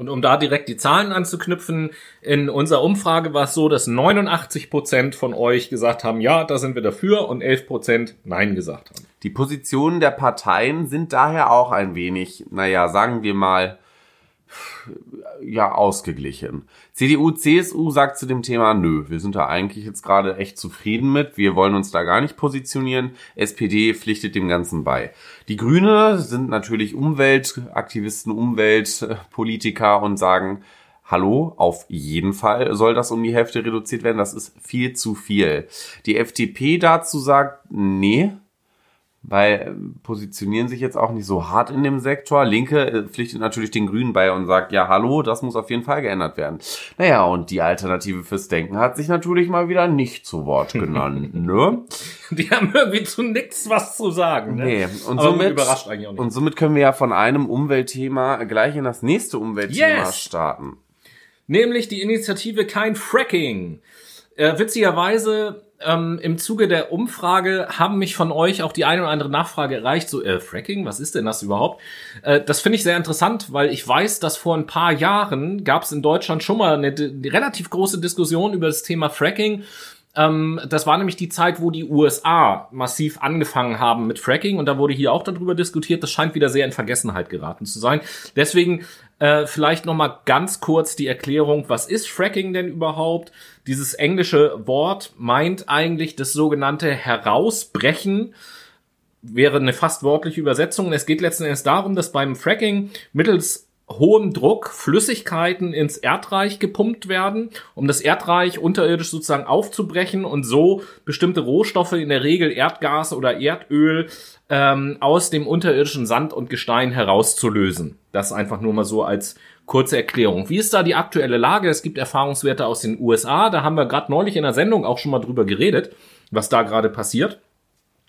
Und um da direkt die Zahlen anzuknüpfen, in unserer Umfrage war es so, dass 89 Prozent von euch gesagt haben, ja, da sind wir dafür und 11 Prozent Nein gesagt haben. Die Positionen der Parteien sind daher auch ein wenig, naja, sagen wir mal, ja, ausgeglichen. CDU, CSU sagt zu dem Thema, nö, wir sind da eigentlich jetzt gerade echt zufrieden mit, wir wollen uns da gar nicht positionieren. SPD pflichtet dem Ganzen bei. Die Grüne sind natürlich Umweltaktivisten, Umweltpolitiker und sagen, Hallo, auf jeden Fall soll das um die Hälfte reduziert werden. Das ist viel zu viel. Die FDP dazu sagt, nee, weil äh, positionieren sich jetzt auch nicht so hart in dem Sektor. Linke äh, pflichtet natürlich den Grünen bei und sagt, ja, hallo, das muss auf jeden Fall geändert werden. Naja, und die Alternative fürs Denken hat sich natürlich mal wieder nicht zu Wort genannt, ne? Die haben irgendwie zu nichts was zu sagen. Ne? Nee, und Aber somit, überrascht eigentlich auch nicht. und somit können wir ja von einem Umweltthema gleich in das nächste Umweltthema Yes! starten. Nämlich die Initiative Kein Fracking. Äh, witzigerweise ähm, im Zuge der Umfrage haben mich von euch auch die eine oder andere Nachfrage erreicht, so äh, Fracking, was ist denn das überhaupt? Äh, das finde ich sehr interessant, weil ich weiß, dass vor ein paar Jahren gab es in Deutschland schon mal eine, relativ große Diskussion über das Thema Fracking. Ähm, das war nämlich die Zeit, wo die USA massiv angefangen haben mit Fracking und da wurde hier auch darüber diskutiert. Das scheint wieder sehr in Vergessenheit geraten zu sein. Deswegen äh, vielleicht noch mal ganz kurz die Erklärung, was ist Fracking denn überhaupt? Dieses englische Wort meint eigentlich das sogenannte Herausbrechen wäre eine fast wortliche Übersetzung. Es geht letzten Endes darum, dass beim Fracking mittels hohem Druck Flüssigkeiten ins Erdreich gepumpt werden, um das Erdreich unterirdisch sozusagen aufzubrechen und so bestimmte Rohstoffe, in der Regel Erdgas oder Erdöl, ähm, aus dem unterirdischen Sand und Gestein herauszulösen. Das einfach nur mal so als kurze Erklärung. Wie ist da die aktuelle Lage? Es gibt Erfahrungswerte aus den USA, da haben wir gerade neulich in der Sendung auch schon mal drüber geredet, was da gerade passiert.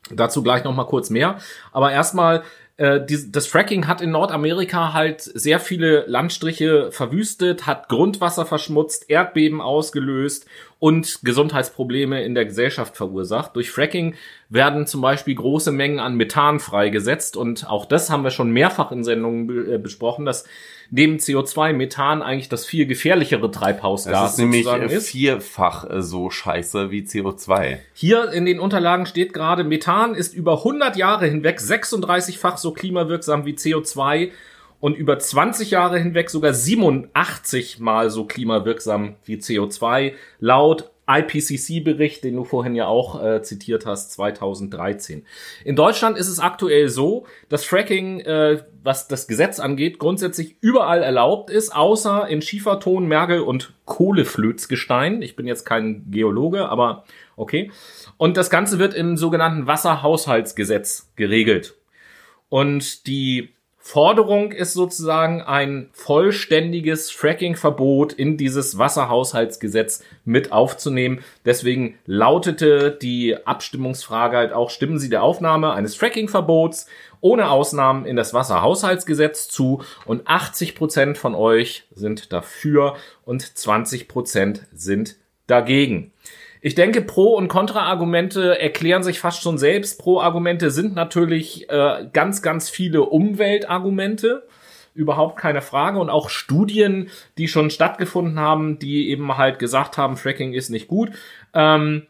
Dazu gleich noch mal kurz mehr. Aber erstmal, äh, das Fracking hat in Nordamerika halt sehr viele Landstriche verwüstet, hat Grundwasser verschmutzt, Erdbeben ausgelöst und Gesundheitsprobleme in der Gesellschaft verursacht. Durch Fracking werden zum Beispiel große Mengen an Methan freigesetzt und auch das haben wir schon mehrfach in Sendungen äh, besprochen, dass neben CO2 Methan eigentlich das viel gefährlichere Treibhausgas Das ist nämlich äh, ist. vierfach äh, so scheiße wie CO2. Hier in den Unterlagen steht gerade, Methan ist über 100 Jahre hinweg 36-fach so klimawirksam wie CO2 und über 20 Jahre hinweg sogar 87 mal so klimawirksam wie CO2, laut IPCC-Bericht, den du vorhin ja auch äh, zitiert hast, 2013. In Deutschland ist es aktuell so, dass Fracking, äh, was das Gesetz angeht, grundsätzlich überall erlaubt ist, außer in Schieferton, Mergel und Kohleflözgestein. Ich bin jetzt kein Geologe, aber okay. Und das Ganze wird im sogenannten Wasserhaushaltsgesetz geregelt. Und die Forderung ist sozusagen ein vollständiges Fracking-Verbot in dieses Wasserhaushaltsgesetz mit aufzunehmen. Deswegen lautete die Abstimmungsfrage halt auch, stimmen Sie der Aufnahme eines Fracking-Verbots ohne Ausnahmen in das Wasserhaushaltsgesetz zu und 80 Prozent von euch sind dafür und 20 Prozent sind dagegen. Ich denke, Pro- und Kontra-Argumente erklären sich fast schon selbst. Pro-Argumente sind natürlich äh, ganz, ganz viele Umweltargumente. Überhaupt keine Frage. Und auch Studien, die schon stattgefunden haben, die eben halt gesagt haben, Fracking ist nicht gut. Ähm,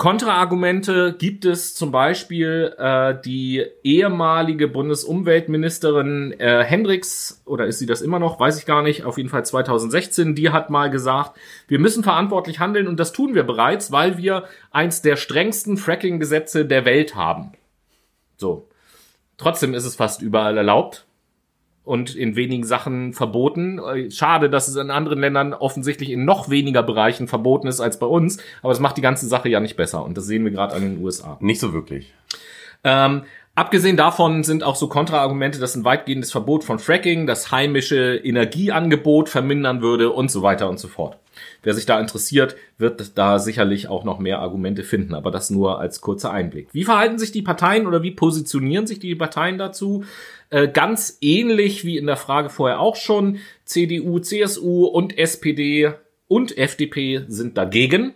Kontraargumente gibt es zum Beispiel äh, die ehemalige Bundesumweltministerin äh, Hendricks, oder ist sie das immer noch, weiß ich gar nicht, auf jeden Fall 2016, die hat mal gesagt, wir müssen verantwortlich handeln und das tun wir bereits, weil wir eins der strengsten Fracking-Gesetze der Welt haben. So. Trotzdem ist es fast überall erlaubt und in wenigen Sachen verboten. Äh, Schade, dass es in anderen Ländern offensichtlich in noch weniger Bereichen verboten ist als bei uns, aber es macht die ganze Sache ja nicht besser und das sehen wir gerade an den USA. Nicht so wirklich. Ähm, abgesehen davon sind auch so Kontraargumente, dass ein weitgehendes Verbot von Fracking das heimische Energieangebot vermindern würde und so weiter und so fort. wer sich da interessiert, wird da sicherlich auch noch mehr Argumente finden. Aber das nur als kurzer Einblick. Wie verhalten sich die Parteien oder wie positionieren sich die Parteien dazu? Äh, ganz ähnlich wie in der Frage vorher auch schon. CDU, CSU und SPD und FDP sind dagegen.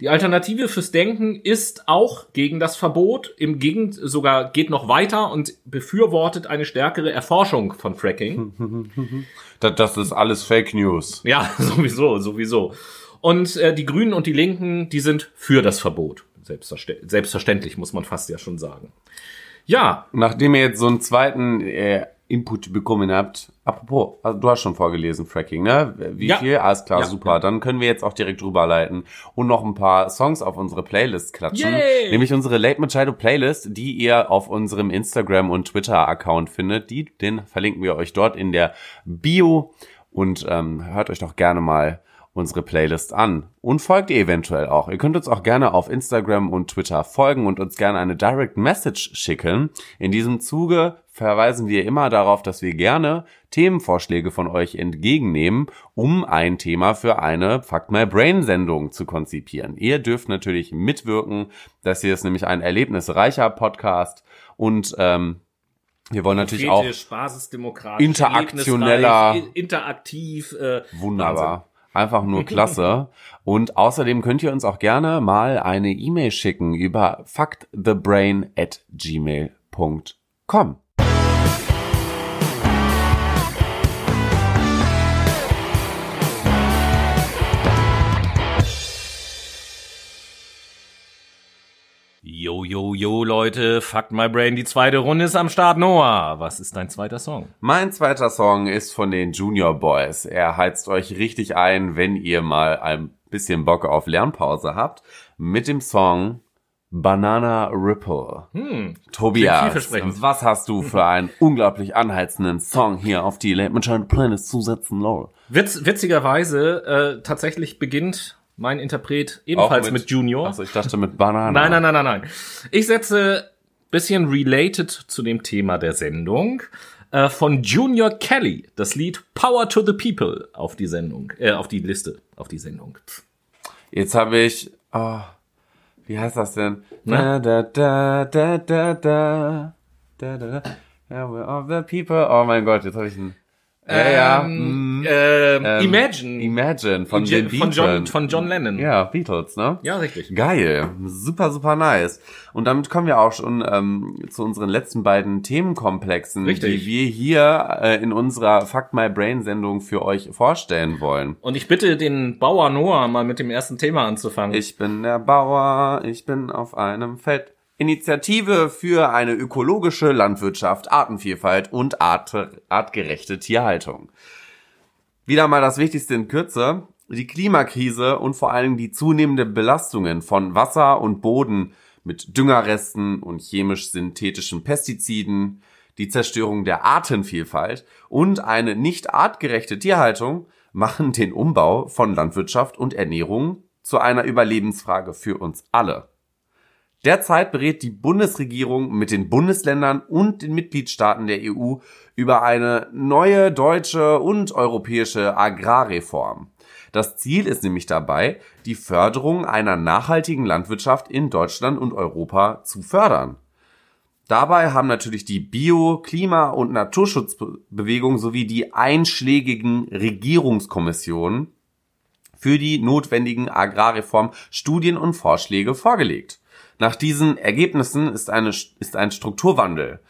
Die Alternative fürs Denken ist auch gegen das Verbot. Im Gegend sogar geht noch weiter und befürwortet eine stärkere Erforschung von Fracking. Das, das ist alles Fake News. Ja, sowieso, sowieso. Und äh, die Grünen und die Linken, die sind für das Verbot. Selbstverständlich, selbstverständlich muss man fast ja schon sagen. Ja, Nachdem ihr jetzt so einen zweiten äh, Input bekommen habt, apropos, also du hast schon vorgelesen, Fracking, ne? Wie Ja. viel? Alles klar, Ja, super. Dann können wir jetzt auch direkt rüberleiten und noch ein paar Songs auf unsere Playlist klatschen. Yay! Nämlich unsere Late Machado Playlist, die ihr auf unserem Instagram- und Twitter-Account findet. Die, den verlinken wir euch dort in der Bio. Und ähm, hört euch doch gerne mal unsere Playlist an. Und folgt ihr eventuell auch. Ihr könnt uns auch gerne auf Instagram und Twitter folgen und uns gerne eine Direct Message schicken. In diesem Zuge verweisen wir immer darauf, dass wir gerne Themenvorschläge von euch entgegennehmen, um ein Thema für eine Fuck My Brain Sendung zu konzipieren. Ihr dürft natürlich mitwirken. Das hier ist nämlich ein erlebnisreicher Podcast und ähm, wir wollen natürlich auch interaktioneller- interaktiv. Äh, Wunderbar. Einfach nur klasse. Und außerdem könnt ihr uns auch gerne mal eine E-Mail schicken über factthebrain at gmail.com. Yo, yo, yo, Leute, fuck my brain, die zweite Runde ist am Start. Noah, was ist dein zweiter Song? Mein zweiter Song ist von den Junior Boys. Er heizt euch richtig ein, wenn ihr mal ein bisschen Bock auf Lernpause habt, mit dem Song Banana Ripple. Hm, Tobias, was hast du für einen unglaublich anheizenden Song hier auf die Late Machine Playlist zu setzen, lol? Witz, witzigerweise, äh, tatsächlich beginnt mein Interpret ebenfalls Auch mit, Junior. Achso, ich dachte mit Banana. Nein, nein, nein, nein, nein. Ich setze bisschen related zu dem Thema der Sendung äh, von Junior Kelly das Lied Power to the People auf die Sendung, äh, auf die Liste, auf die Sendung. Jetzt habe ich, oh, wie heißt das denn? Na? Da, da, da, da, da, da, da, da, yeah, we're of the people. Oh mein Gott, jetzt habe ich einen. Ja, ja. Ähm, mm, ähm, ähm, Imagine. Imagine von Je- den von John, von John Lennon. Ja, Beatles, ne? Ja, richtig. Geil, super, super nice. Und damit kommen wir auch schon ähm, zu unseren letzten beiden Themenkomplexen, Richtig. die wir hier äh, in unserer Fuck My Brain Sendung für euch vorstellen wollen. Und ich bitte den Bauer Noah mal mit dem ersten Thema anzufangen. Ich bin der Bauer, ich bin auf einem Feld. Initiative für eine ökologische Landwirtschaft, Artenvielfalt und art artgerechte Tierhaltung. Wieder mal das Wichtigste in Kürze. Die Klimakrise und vor allem die zunehmende Belastungen von Wasser und Boden mit Düngerresten und chemisch-synthetischen Pestiziden, die Zerstörung der Artenvielfalt und eine nicht artgerechte Tierhaltung machen den Umbau von Landwirtschaft und Ernährung zu einer Überlebensfrage für uns alle. Derzeit berät die Bundesregierung mit den Bundesländern und den Mitgliedstaaten der EU über eine neue deutsche und europäische Agrarreform. Das Ziel ist nämlich dabei, die Förderung einer nachhaltigen Landwirtschaft in Deutschland und Europa zu fördern. Dabei haben natürlich die Bio-, Klima- und Naturschutzbewegung sowie die einschlägigen Regierungskommissionen für die notwendigen Agrarreform Studien und Vorschläge vorgelegt. Nach diesen Ergebnissen ist, eine, ist ein Strukturwandel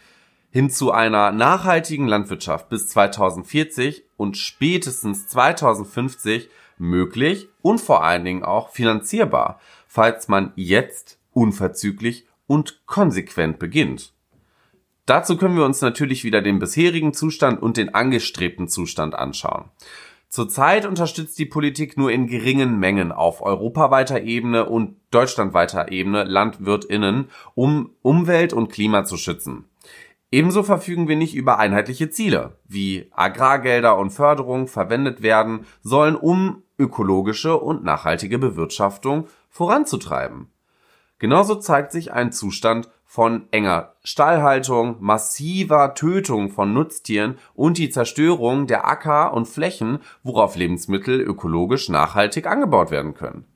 hin zu einer nachhaltigen Landwirtschaft bis 2040 und spätestens 2050 möglich und vor allen Dingen auch finanzierbar, falls man jetzt unverzüglich und konsequent beginnt. Dazu können wir uns natürlich wieder den bisherigen Zustand und den angestrebten Zustand anschauen. Zurzeit unterstützt die Politik nur in geringen Mengen auf europaweiter Ebene und deutschlandweiter Ebene Landwirtinnen, um Umwelt und Klima zu schützen. Ebenso verfügen wir nicht über einheitliche Ziele, wie Agrargelder und Förderung verwendet werden sollen, um ökologische und nachhaltige Bewirtschaftung voranzutreiben. Genauso zeigt sich ein Zustand von enger Stallhaltung, massiver Tötung von Nutztieren und die Zerstörung der Acker und Flächen, worauf Lebensmittel ökologisch nachhaltig angebaut werden können.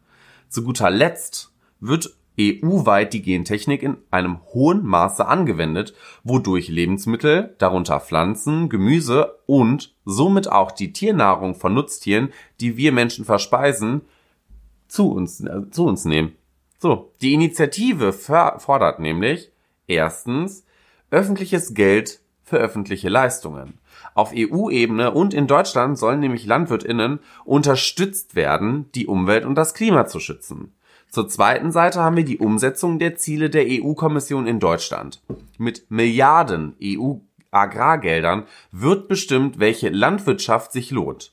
Zu guter Letzt wird EU-weit die Gentechnik in einem hohen Maße angewendet, wodurch Lebensmittel, darunter Pflanzen, Gemüse und somit auch die Tiernahrung von Nutztieren, die wir Menschen verspeisen, zu uns, äh, zu uns nehmen. So, die Initiative fordert nämlich erstens öffentliches Geld für öffentliche Leistungen. Auf EU-Ebene und in Deutschland sollen nämlich Landwirtinnen unterstützt werden, die Umwelt und das Klima zu schützen. Zur zweiten Seite haben wir die Umsetzung der Ziele der EU-Kommission in Deutschland. Mit Milliarden EU-Agrargeldern wird bestimmt, welche Landwirtschaft sich lohnt.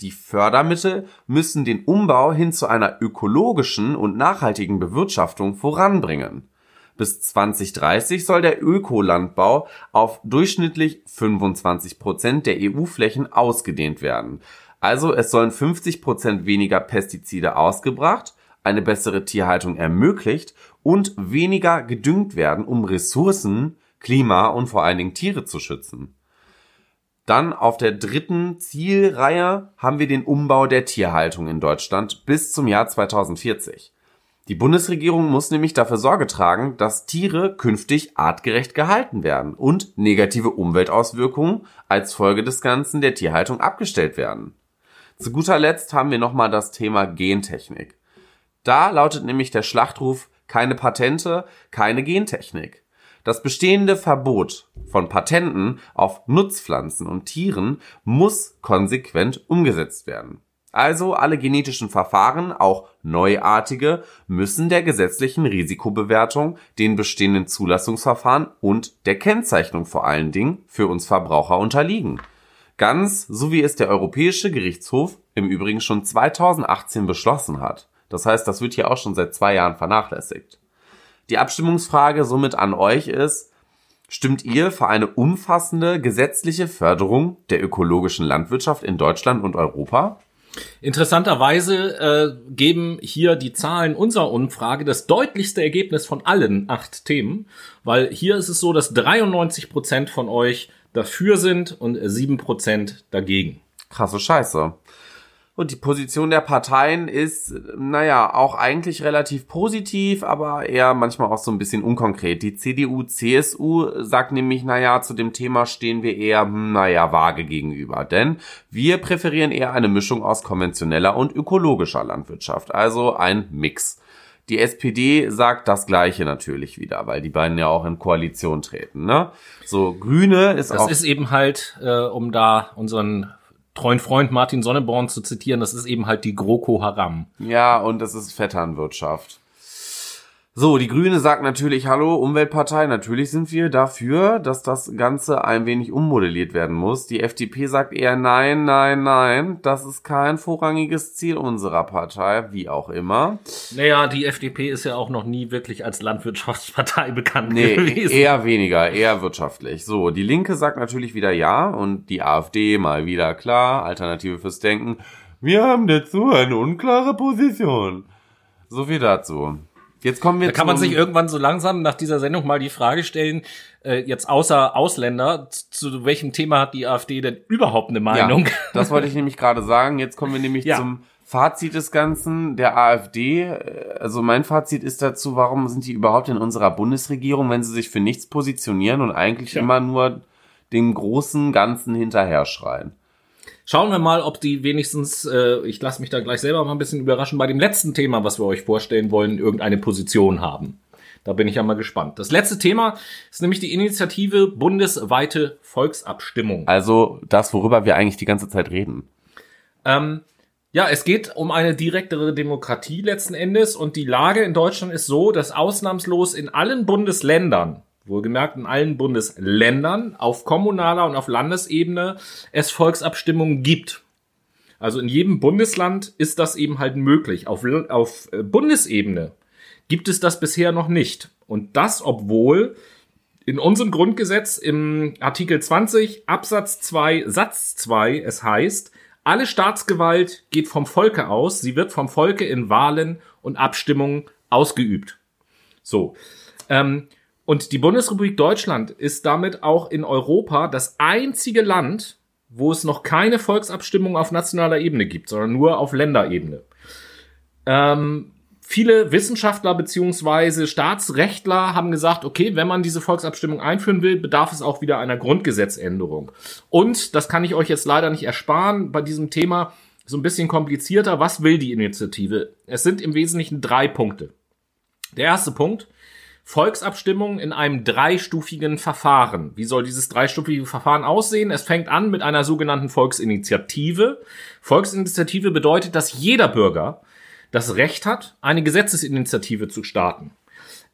Die Fördermittel müssen den Umbau hin zu einer ökologischen und nachhaltigen Bewirtschaftung voranbringen. Bis 2030 soll der Ökolandbau auf durchschnittlich 25 Prozent der EU-Flächen ausgedehnt werden. Also es sollen 50 Prozent weniger Pestizide ausgebracht, eine bessere Tierhaltung ermöglicht und weniger gedüngt werden, um Ressourcen, Klima und vor allen Dingen Tiere zu schützen. Dann auf der dritten Zielreihe haben wir den Umbau der Tierhaltung in Deutschland bis zum Jahr 2040. Die Bundesregierung muss nämlich dafür Sorge tragen, dass Tiere künftig artgerecht gehalten werden und negative Umweltauswirkungen als Folge des Ganzen der Tierhaltung abgestellt werden. Zu guter Letzt haben wir nochmal das Thema Gentechnik. Da lautet nämlich der Schlachtruf keine Patente, keine Gentechnik. Das bestehende Verbot von Patenten auf Nutzpflanzen und Tieren muss konsequent umgesetzt werden. Also alle genetischen Verfahren, auch neuartige, müssen der gesetzlichen Risikobewertung, den bestehenden Zulassungsverfahren und der Kennzeichnung vor allen Dingen für uns Verbraucher unterliegen. Ganz so wie es der Europäische Gerichtshof im Übrigen schon 2018 beschlossen hat. Das heißt, das wird hier auch schon seit zwei Jahren vernachlässigt. Die Abstimmungsfrage somit an euch ist, stimmt ihr für eine umfassende gesetzliche Förderung der ökologischen Landwirtschaft in Deutschland und Europa? Interessanterweise äh, geben hier die Zahlen unserer Umfrage das deutlichste Ergebnis von allen acht Themen, weil hier ist es so, dass 93 Prozent von euch dafür sind und sieben Prozent dagegen. Krasse Scheiße. Und die Position der Parteien ist, naja, auch eigentlich relativ positiv, aber eher manchmal auch so ein bisschen unkonkret. Die CDU, CSU sagt nämlich, naja, zu dem Thema stehen wir eher, hm, naja, vage gegenüber. Denn wir präferieren eher eine Mischung aus konventioneller und ökologischer Landwirtschaft. Also ein Mix. Die SPD sagt das Gleiche natürlich wieder, weil die beiden ja auch in Koalition treten. Ne? So Grüne ist das auch. Das ist eben halt, äh, um da unseren treuen Freund Martin Sonneborn zu zitieren, das ist eben halt die GroKo Haram. Ja, und das ist Vetternwirtschaft. So, die Grüne sagt natürlich, hallo, Umweltpartei, natürlich sind wir dafür, dass das Ganze ein wenig ummodelliert werden muss. Die FDP sagt eher, nein, nein, nein, das ist kein vorrangiges Ziel unserer Partei, wie auch immer. Naja, die FDP ist ja auch noch nie wirklich als Landwirtschaftspartei bekannt nee, gewesen. eher weniger, eher wirtschaftlich. So, die Linke sagt natürlich wieder ja und die AfD mal wieder klar, Alternative fürs Denken. Wir haben dazu eine unklare Position. So viel dazu. Jetzt kommen wir Da kann man sich irgendwann so langsam nach dieser Sendung mal die Frage stellen, äh, jetzt außer Ausländer, zu, welchem Thema hat die AfD denn überhaupt eine Meinung? Ja, das wollte ich nämlich gerade sagen. Jetzt kommen wir nämlich Ja. zum Fazit des Ganzen der AfD. Also mein Fazit ist dazu, warum sind die überhaupt in unserer Bundesregierung, wenn sie sich für nichts positionieren und eigentlich Ja. immer nur dem großen Ganzen hinterher schreien. Schauen wir mal, ob die wenigstens, äh, ich lasse mich da gleich selber mal ein bisschen überraschen, bei dem letzten Thema, was wir euch vorstellen wollen, irgendeine Position haben. Da bin ich ja mal gespannt. Das letzte Thema ist nämlich die Initiative bundesweite Volksabstimmung. Also das, worüber wir eigentlich die ganze Zeit reden. Ähm, ja, es geht um eine direktere Demokratie letzten Endes und die Lage in Deutschland ist so, dass ausnahmslos in allen Bundesländern, wohlgemerkt in allen Bundesländern, auf kommunaler und auf Landesebene es Volksabstimmungen gibt. Also in jedem Bundesland ist das eben halt möglich. Auf, auf äh, Bundesebene gibt es das bisher noch nicht. Und das, obwohl in unserem Grundgesetz im Artikel 20 Absatz 2 Satz 2 es heißt, alle Staatsgewalt geht vom Volke aus, sie wird vom Volke in Wahlen und Abstimmungen ausgeübt. So. Ähm, und die Bundesrepublik Deutschland ist damit auch in Europa das einzige Land, wo es noch keine Volksabstimmung auf nationaler Ebene gibt, sondern nur auf Länderebene. Ähm, viele Wissenschaftler beziehungsweise Staatsrechtler haben gesagt, okay, wenn man diese Volksabstimmung einführen will, bedarf es auch wieder einer Grundgesetzänderung. Und, das kann ich euch jetzt leider nicht ersparen, bei diesem Thema so ein bisschen komplizierter, was will die Initiative? Es sind im Wesentlichen drei Punkte. Der erste Punkt, Volksabstimmung in einem dreistufigen Verfahren. Wie soll dieses dreistufige Verfahren aussehen? Es fängt an mit einer sogenannten Volksinitiative. Volksinitiative bedeutet, dass jeder Bürger das Recht hat, eine Gesetzesinitiative zu starten.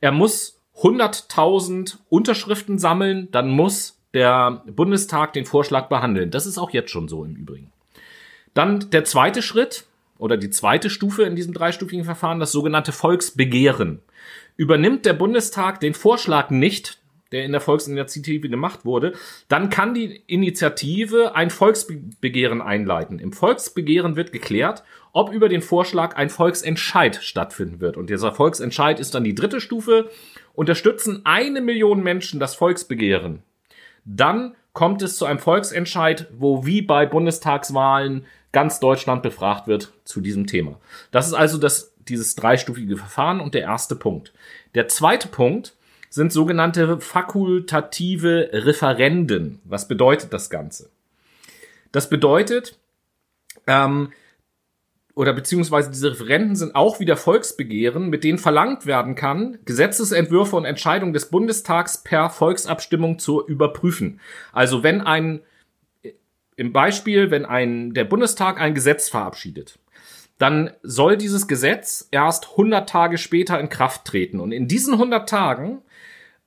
Er muss 100.000 Unterschriften sammeln, dann muss der Bundestag den Vorschlag behandeln. Das ist auch jetzt schon so im Übrigen. Dann der zweite Schritt oder die zweite Stufe in diesem dreistufigen Verfahren, das sogenannte Volksbegehren. Übernimmt der Bundestag den Vorschlag nicht, der in der Volksinitiative gemacht wurde, dann kann die Initiative ein Volksbegehren einleiten. Im Volksbegehren wird geklärt, ob über den Vorschlag ein Volksentscheid stattfinden wird. Und dieser Volksentscheid ist dann die dritte Stufe. Unterstützen eine Million Menschen das Volksbegehren, dann kommt es zu einem Volksentscheid, wo wie bei Bundestagswahlen ganz Deutschland befragt wird zu diesem Thema. Das ist also das, dieses dreistufige Verfahren und der erste Punkt. Der zweite Punkt sind sogenannte fakultative Referenden. Was bedeutet das Ganze? Das bedeutet, ähm, oder beziehungsweise diese Referenden sind auch wieder Volksbegehren, mit denen verlangt werden kann, Gesetzesentwürfe und Entscheidungen des Bundestags per Volksabstimmung zu überprüfen. Also wenn ein, im Beispiel, wenn ein, der Bundestag ein Gesetz verabschiedet, dann soll dieses Gesetz erst 100 Tage später in Kraft treten. Und in diesen 100 Tagen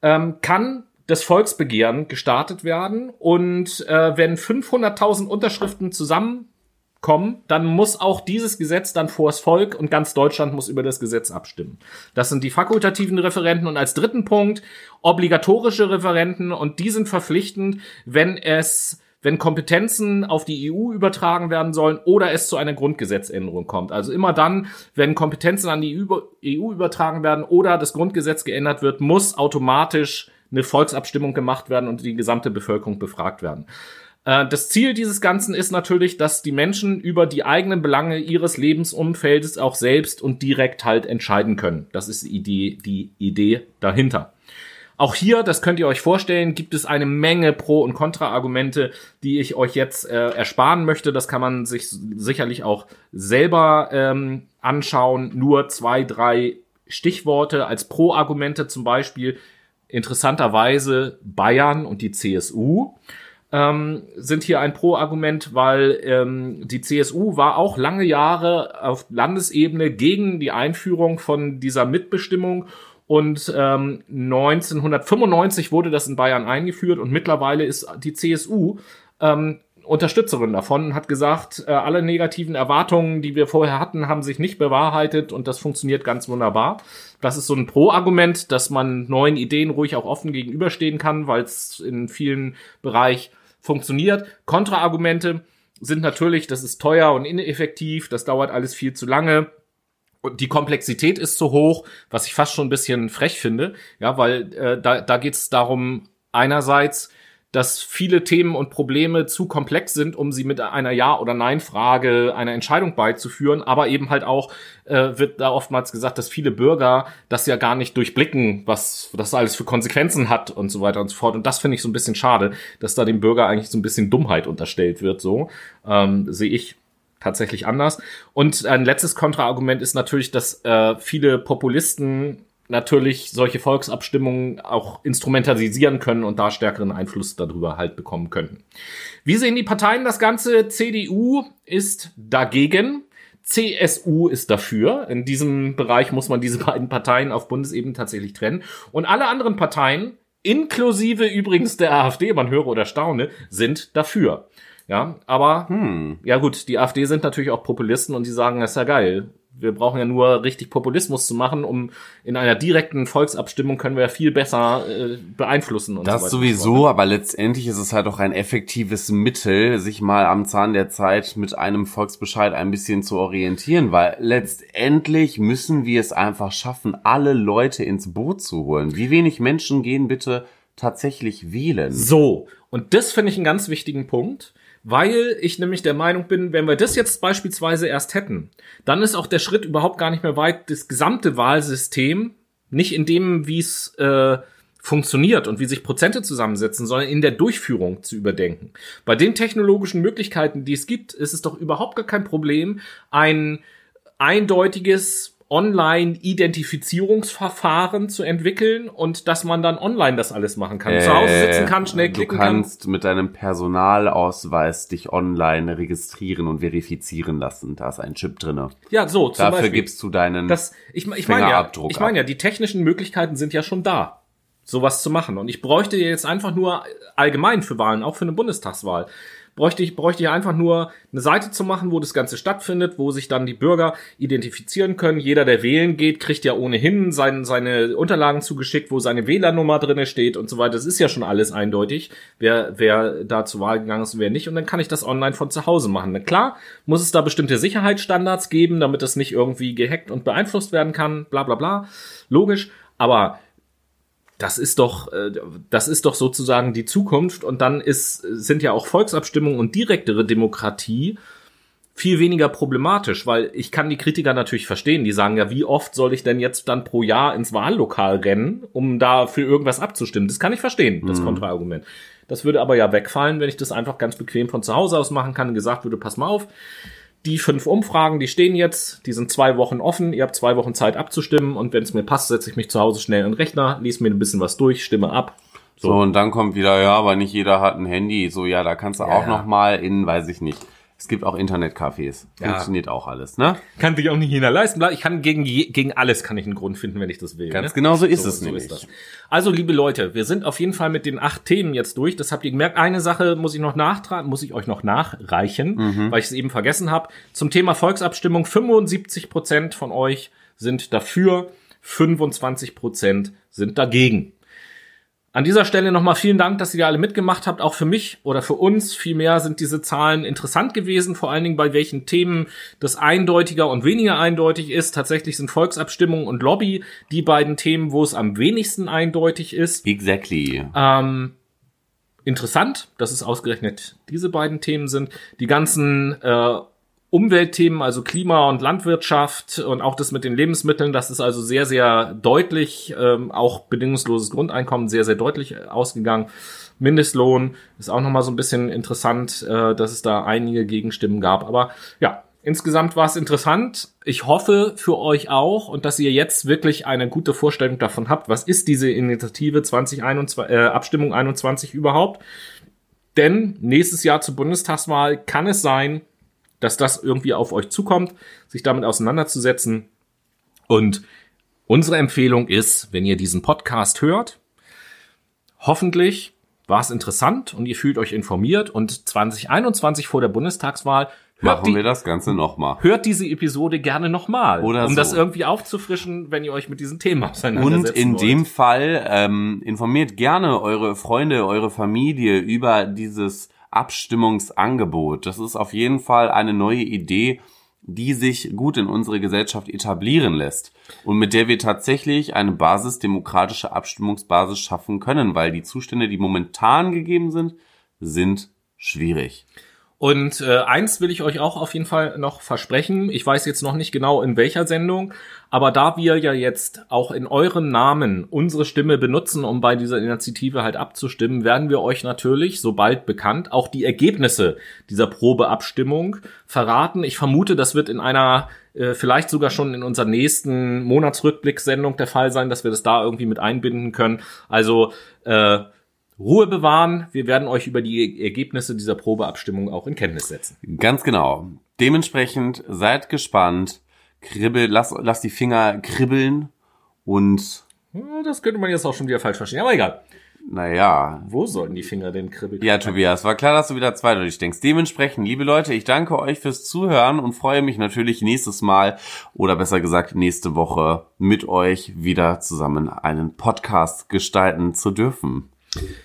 ähm, kann das Volksbegehren gestartet werden. Und äh, wenn 500.000 Unterschriften zusammenkommen, dann muss auch dieses Gesetz dann vors Volk und ganz Deutschland muss über das Gesetz abstimmen. Das sind die fakultativen Referenten und als dritten Punkt obligatorische Referenten und die sind verpflichtend, wenn es wenn Kompetenzen auf die EU übertragen werden sollen oder es zu einer Grundgesetzänderung kommt. Also immer dann, wenn Kompetenzen an die EU e übertragen werden oder das Grundgesetz geändert wird, muss automatisch eine Volksabstimmung gemacht werden und die gesamte Bevölkerung befragt werden. Äh, das Ziel dieses Ganzen ist natürlich, dass die Menschen über die eigenen Belange ihres Lebensumfeldes auch selbst und direkt halt entscheiden können. Das ist die Idee, die Idee dahinter. Auch hier, das könnt ihr euch vorstellen, gibt es eine Menge Pro- und Kontra-Argumente, die ich euch jetzt äh, ersparen möchte. Das kann man sich sicherlich auch selber ähm, anschauen. Nur zwei, drei Stichworte als Pro-Argumente zum Beispiel. Interessanterweise Bayern und die CSU ähm, sind hier ein Pro-Argument, weil ähm, die CSU war auch lange Jahre auf Landesebene gegen die Einführung von dieser Mitbestimmung und ähm, 1995 wurde das in Bayern eingeführt und mittlerweile ist die CSU ähm, Unterstützerin davon und hat gesagt, äh, alle negativen Erwartungen, die wir vorher hatten, haben sich nicht bewahrheitet und das funktioniert ganz wunderbar. Das ist so ein Pro-Argument, dass man neuen Ideen ruhig auch offen gegenüberstehen kann, weil es in vielen Bereich funktioniert. Kontra-Argumente sind natürlich, das ist teuer und ineffektiv, das dauert alles viel zu lange und die Komplexität ist zu hoch, was ich fast schon ein bisschen frech finde, ja, weil äh, da, da geht es darum, einerseits, dass viele Themen und Probleme zu komplex sind, um sie mit einer Ja- oder Nein-Frage einer Entscheidung beizuführen, aber eben halt auch äh, wird da oftmals gesagt, dass viele Bürger das ja gar nicht durchblicken, was das alles für Konsequenzen hat und so weiter und so fort. Und das finde ich so ein bisschen schade, dass da dem Bürger eigentlich so ein bisschen Dummheit unterstellt wird. So ähm, sehe ich tatsächlich anders. Und ein letztes Kontraargument ist natürlich, dass äh, viele Populisten natürlich solche Volksabstimmungen auch instrumentalisieren können und da stärkeren Einfluss darüber halt bekommen könnten. Wie sehen die Parteien das Ganze? CDU ist dagegen. CSU ist dafür. In diesem Bereich muss man diese beiden Parteien auf Bundesebene tatsächlich trennen. Und alle anderen Parteien, inklusive übrigens der AfD, man höre oder staune, sind dafür. Ja, aber hm. ja gut, die AfD sind natürlich auch Populisten und die sagen, das ist ja geil. Wir brauchen ja nur richtig Populismus zu machen, um in einer direkten Volksabstimmung können wir ja viel besser äh, beeinflussen. Und Das so sowieso, aber letztendlich ist es halt auch ein effektives Mittel, sich mal am Zahn der Zeit mit einem Volksbescheid ein bisschen zu orientieren, weil letztendlich müssen wir es einfach schaffen, alle Leute ins Boot zu holen. Wie wenig Menschen gehen bitte tatsächlich wählen? So, und das finde ich einen ganz wichtigen Punkt, weil ich nämlich der Meinung bin, wenn wir das jetzt beispielsweise erst hätten, dann ist auch der Schritt überhaupt gar nicht mehr weit, das gesamte Wahlsystem, nicht in dem, wie es äh, funktioniert und wie sich Prozente zusammensetzen, sondern in der Durchführung zu überdenken. Bei den technologischen Möglichkeiten, die es gibt, ist es doch überhaupt gar kein Problem, ein eindeutiges Online-Identifizierungsverfahren zu entwickeln und dass man dann online das alles machen kann. Zu Hause sitzen kann, schnell Äh, klicken Du kann. kannst mit deinem Personalausweis dich online registrieren und verifizieren lassen. Da ist ein Chip drinne. Ja, so, zum Dafür Beispiel. gibst du deinen das, ich, ich meine ja, Fingerabdruck ich meine ja, die technischen Möglichkeiten sind ja schon da, sowas zu machen. Und ich bräuchte jetzt einfach nur allgemein für Wahlen, auch für eine Bundestagswahl, bräuchte ich, bräuchte ich einfach nur eine Seite zu machen, wo das Ganze stattfindet, wo sich dann die Bürger identifizieren können. Jeder, der wählen geht, kriegt ja ohnehin sein, seine Unterlagen zugeschickt, wo seine Wählernummer drinne steht und so weiter. Das ist ja schon alles eindeutig, wer, wer da zur Wahl gegangen ist und wer nicht. Und dann kann ich das online von zu Hause machen. Na klar, muss es da bestimmte Sicherheitsstandards geben, damit das nicht irgendwie gehackt und beeinflusst werden kann, bla bla bla. Logisch. Aber das ist doch, äh, das ist doch sozusagen die Zukunft und dann ist, sind ja auch Volksabstimmungen und direktere Demokratie viel weniger problematisch, weil ich kann die Kritiker natürlich verstehen, die sagen ja, wie oft soll ich denn jetzt dann pro Jahr ins Wahllokal rennen, um da für irgendwas abzustimmen? Das kann ich verstehen, das Kontraargument. Das würde aber ja wegfallen, wenn ich das einfach ganz bequem von zu Hause aus machen kann und gesagt würde, pass mal auf, die fünf Umfragen, die stehen jetzt, die sind zwei Wochen offen, ihr habt zwei Wochen Zeit abzustimmen und wenn es mir passt, setze ich mich zu Hause schnell in den Rechner, lese mir ein bisschen was durch, stimme ab. So, und dann kommt wieder, ja, aber nicht jeder hat ein Handy. So, ja, da kannst du auch ja. noch mal in, weiß ich nicht. Es gibt auch Internetcafés. Ja. Funktioniert auch alles, ne? Kann sich auch nicht jeder leisten. Ich kann gegen, gegen alles kann ich einen Grund finden, wenn ich das will. Ganz ne? genau so ist es nämlich. das. Also, liebe Leute, wir sind auf jeden Fall mit den acht Themen jetzt durch. Das habt ihr gemerkt. Eine Sache muss ich noch nachtragen, muss ich euch noch nachreichen, Mhm. weil ich es eben vergessen habe. Zum Thema Volksabstimmung. 75 Prozent von euch sind dafür, 25 Prozent sind dagegen. An dieser Stelle nochmal vielen Dank, dass ihr alle mitgemacht habt. Auch für mich oder für uns vielmehr sind diese Zahlen interessant gewesen, vor allen Dingen bei welchen Themen das eindeutiger und weniger eindeutig ist. Tatsächlich sind Volksabstimmung und Lobby die beiden Themen, wo es am wenigsten eindeutig ist. Exactly. Ähm, interessant, dass es ausgerechnet diese beiden Themen sind. Die ganzen äh, Umweltthemen, also Klima und Landwirtschaft und auch das mit den Lebensmitteln, das ist also sehr, sehr deutlich, ähm, auch bedingungsloses Grundeinkommen sehr, sehr deutlich ausgegangen. Mindestlohn ist auch nochmal so ein bisschen interessant, äh, dass es da einige Gegenstimmen gab. Aber ja, insgesamt war es interessant. Ich hoffe für euch auch und dass ihr jetzt wirklich eine gute Vorstellung davon habt, was ist diese Initiative 2021, äh, Abstimmung 21 überhaupt. Denn nächstes Jahr zur Bundestagswahl kann es sein, dass das irgendwie auf euch zukommt, sich damit auseinanderzusetzen. Und unsere Empfehlung ist, wenn ihr diesen Podcast hört, hoffentlich war es interessant und ihr fühlt euch informiert und 2021 vor der Bundestagswahl hört, Machen wir die, das Ganze nochmal. hört diese Episode gerne nochmal, um so. das irgendwie aufzufrischen, wenn ihr euch mit diesem Thema Und auseinandersetzen in wollt. dem Fall ähm, informiert gerne eure Freunde, eure Familie über dieses Abstimmungsangebot. Das ist auf jeden Fall eine neue Idee, die sich gut in unsere Gesellschaft etablieren lässt und mit der wir tatsächlich eine basisdemokratische Abstimmungsbasis schaffen können, weil die Zustände, die momentan gegeben sind, sind schwierig. Und äh, eins will ich euch auch auf jeden Fall noch versprechen. Ich weiß jetzt noch nicht genau in welcher Sendung, aber da wir ja jetzt auch in eurem Namen unsere Stimme benutzen, um bei dieser Initiative halt abzustimmen, werden wir euch natürlich, sobald bekannt, auch die Ergebnisse dieser Probeabstimmung verraten. Ich vermute, das wird in einer äh, vielleicht sogar schon in unserer nächsten Monatsrückblickssendung der Fall sein, dass wir das da irgendwie mit einbinden können. Also äh, Ruhe bewahren. Wir werden euch über die Ergebnisse dieser Probeabstimmung auch in Kenntnis setzen. Ganz genau. Dementsprechend seid gespannt, kribbel, lass, lass die Finger kribbeln und Das könnte man jetzt auch schon wieder falsch verstehen, aber egal. Naja. Wo sollten die Finger denn kribbeln? Ja, Tobias, war klar, dass du wieder zweideutig denkst. Dementsprechend, liebe Leute, ich danke euch fürs Zuhören und freue mich natürlich nächstes Mal oder besser gesagt nächste Woche mit euch wieder zusammen einen Podcast gestalten zu dürfen.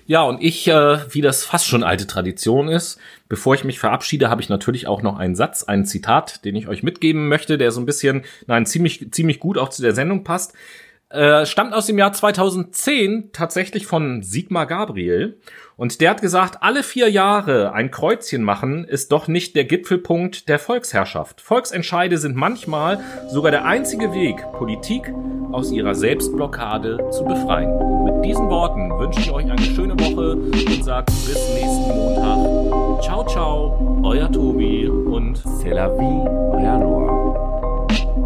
Ja, und ich, äh, wie das fast schon alte Tradition ist, bevor ich mich verabschiede, habe ich natürlich auch noch einen Satz, ein Zitat, den ich euch mitgeben möchte, der so ein bisschen, nein, ziemlich, ziemlich gut auch zu der Sendung passt. Äh, stammt aus dem Jahr 2010 tatsächlich von Sigmar Gabriel. Und der hat gesagt, alle vier Jahre ein Kreuzchen machen ist doch nicht der Gipfelpunkt der Volksherrschaft. Volksentscheide sind manchmal sogar der einzige Weg, Politik aus ihrer Selbstblockade zu befreien. Mit diesen Worten wünsche ich euch eine schöne Woche und sage bis nächsten Montag. Ciao, ciao, euer Tobi und C'est la vie, euer Noah.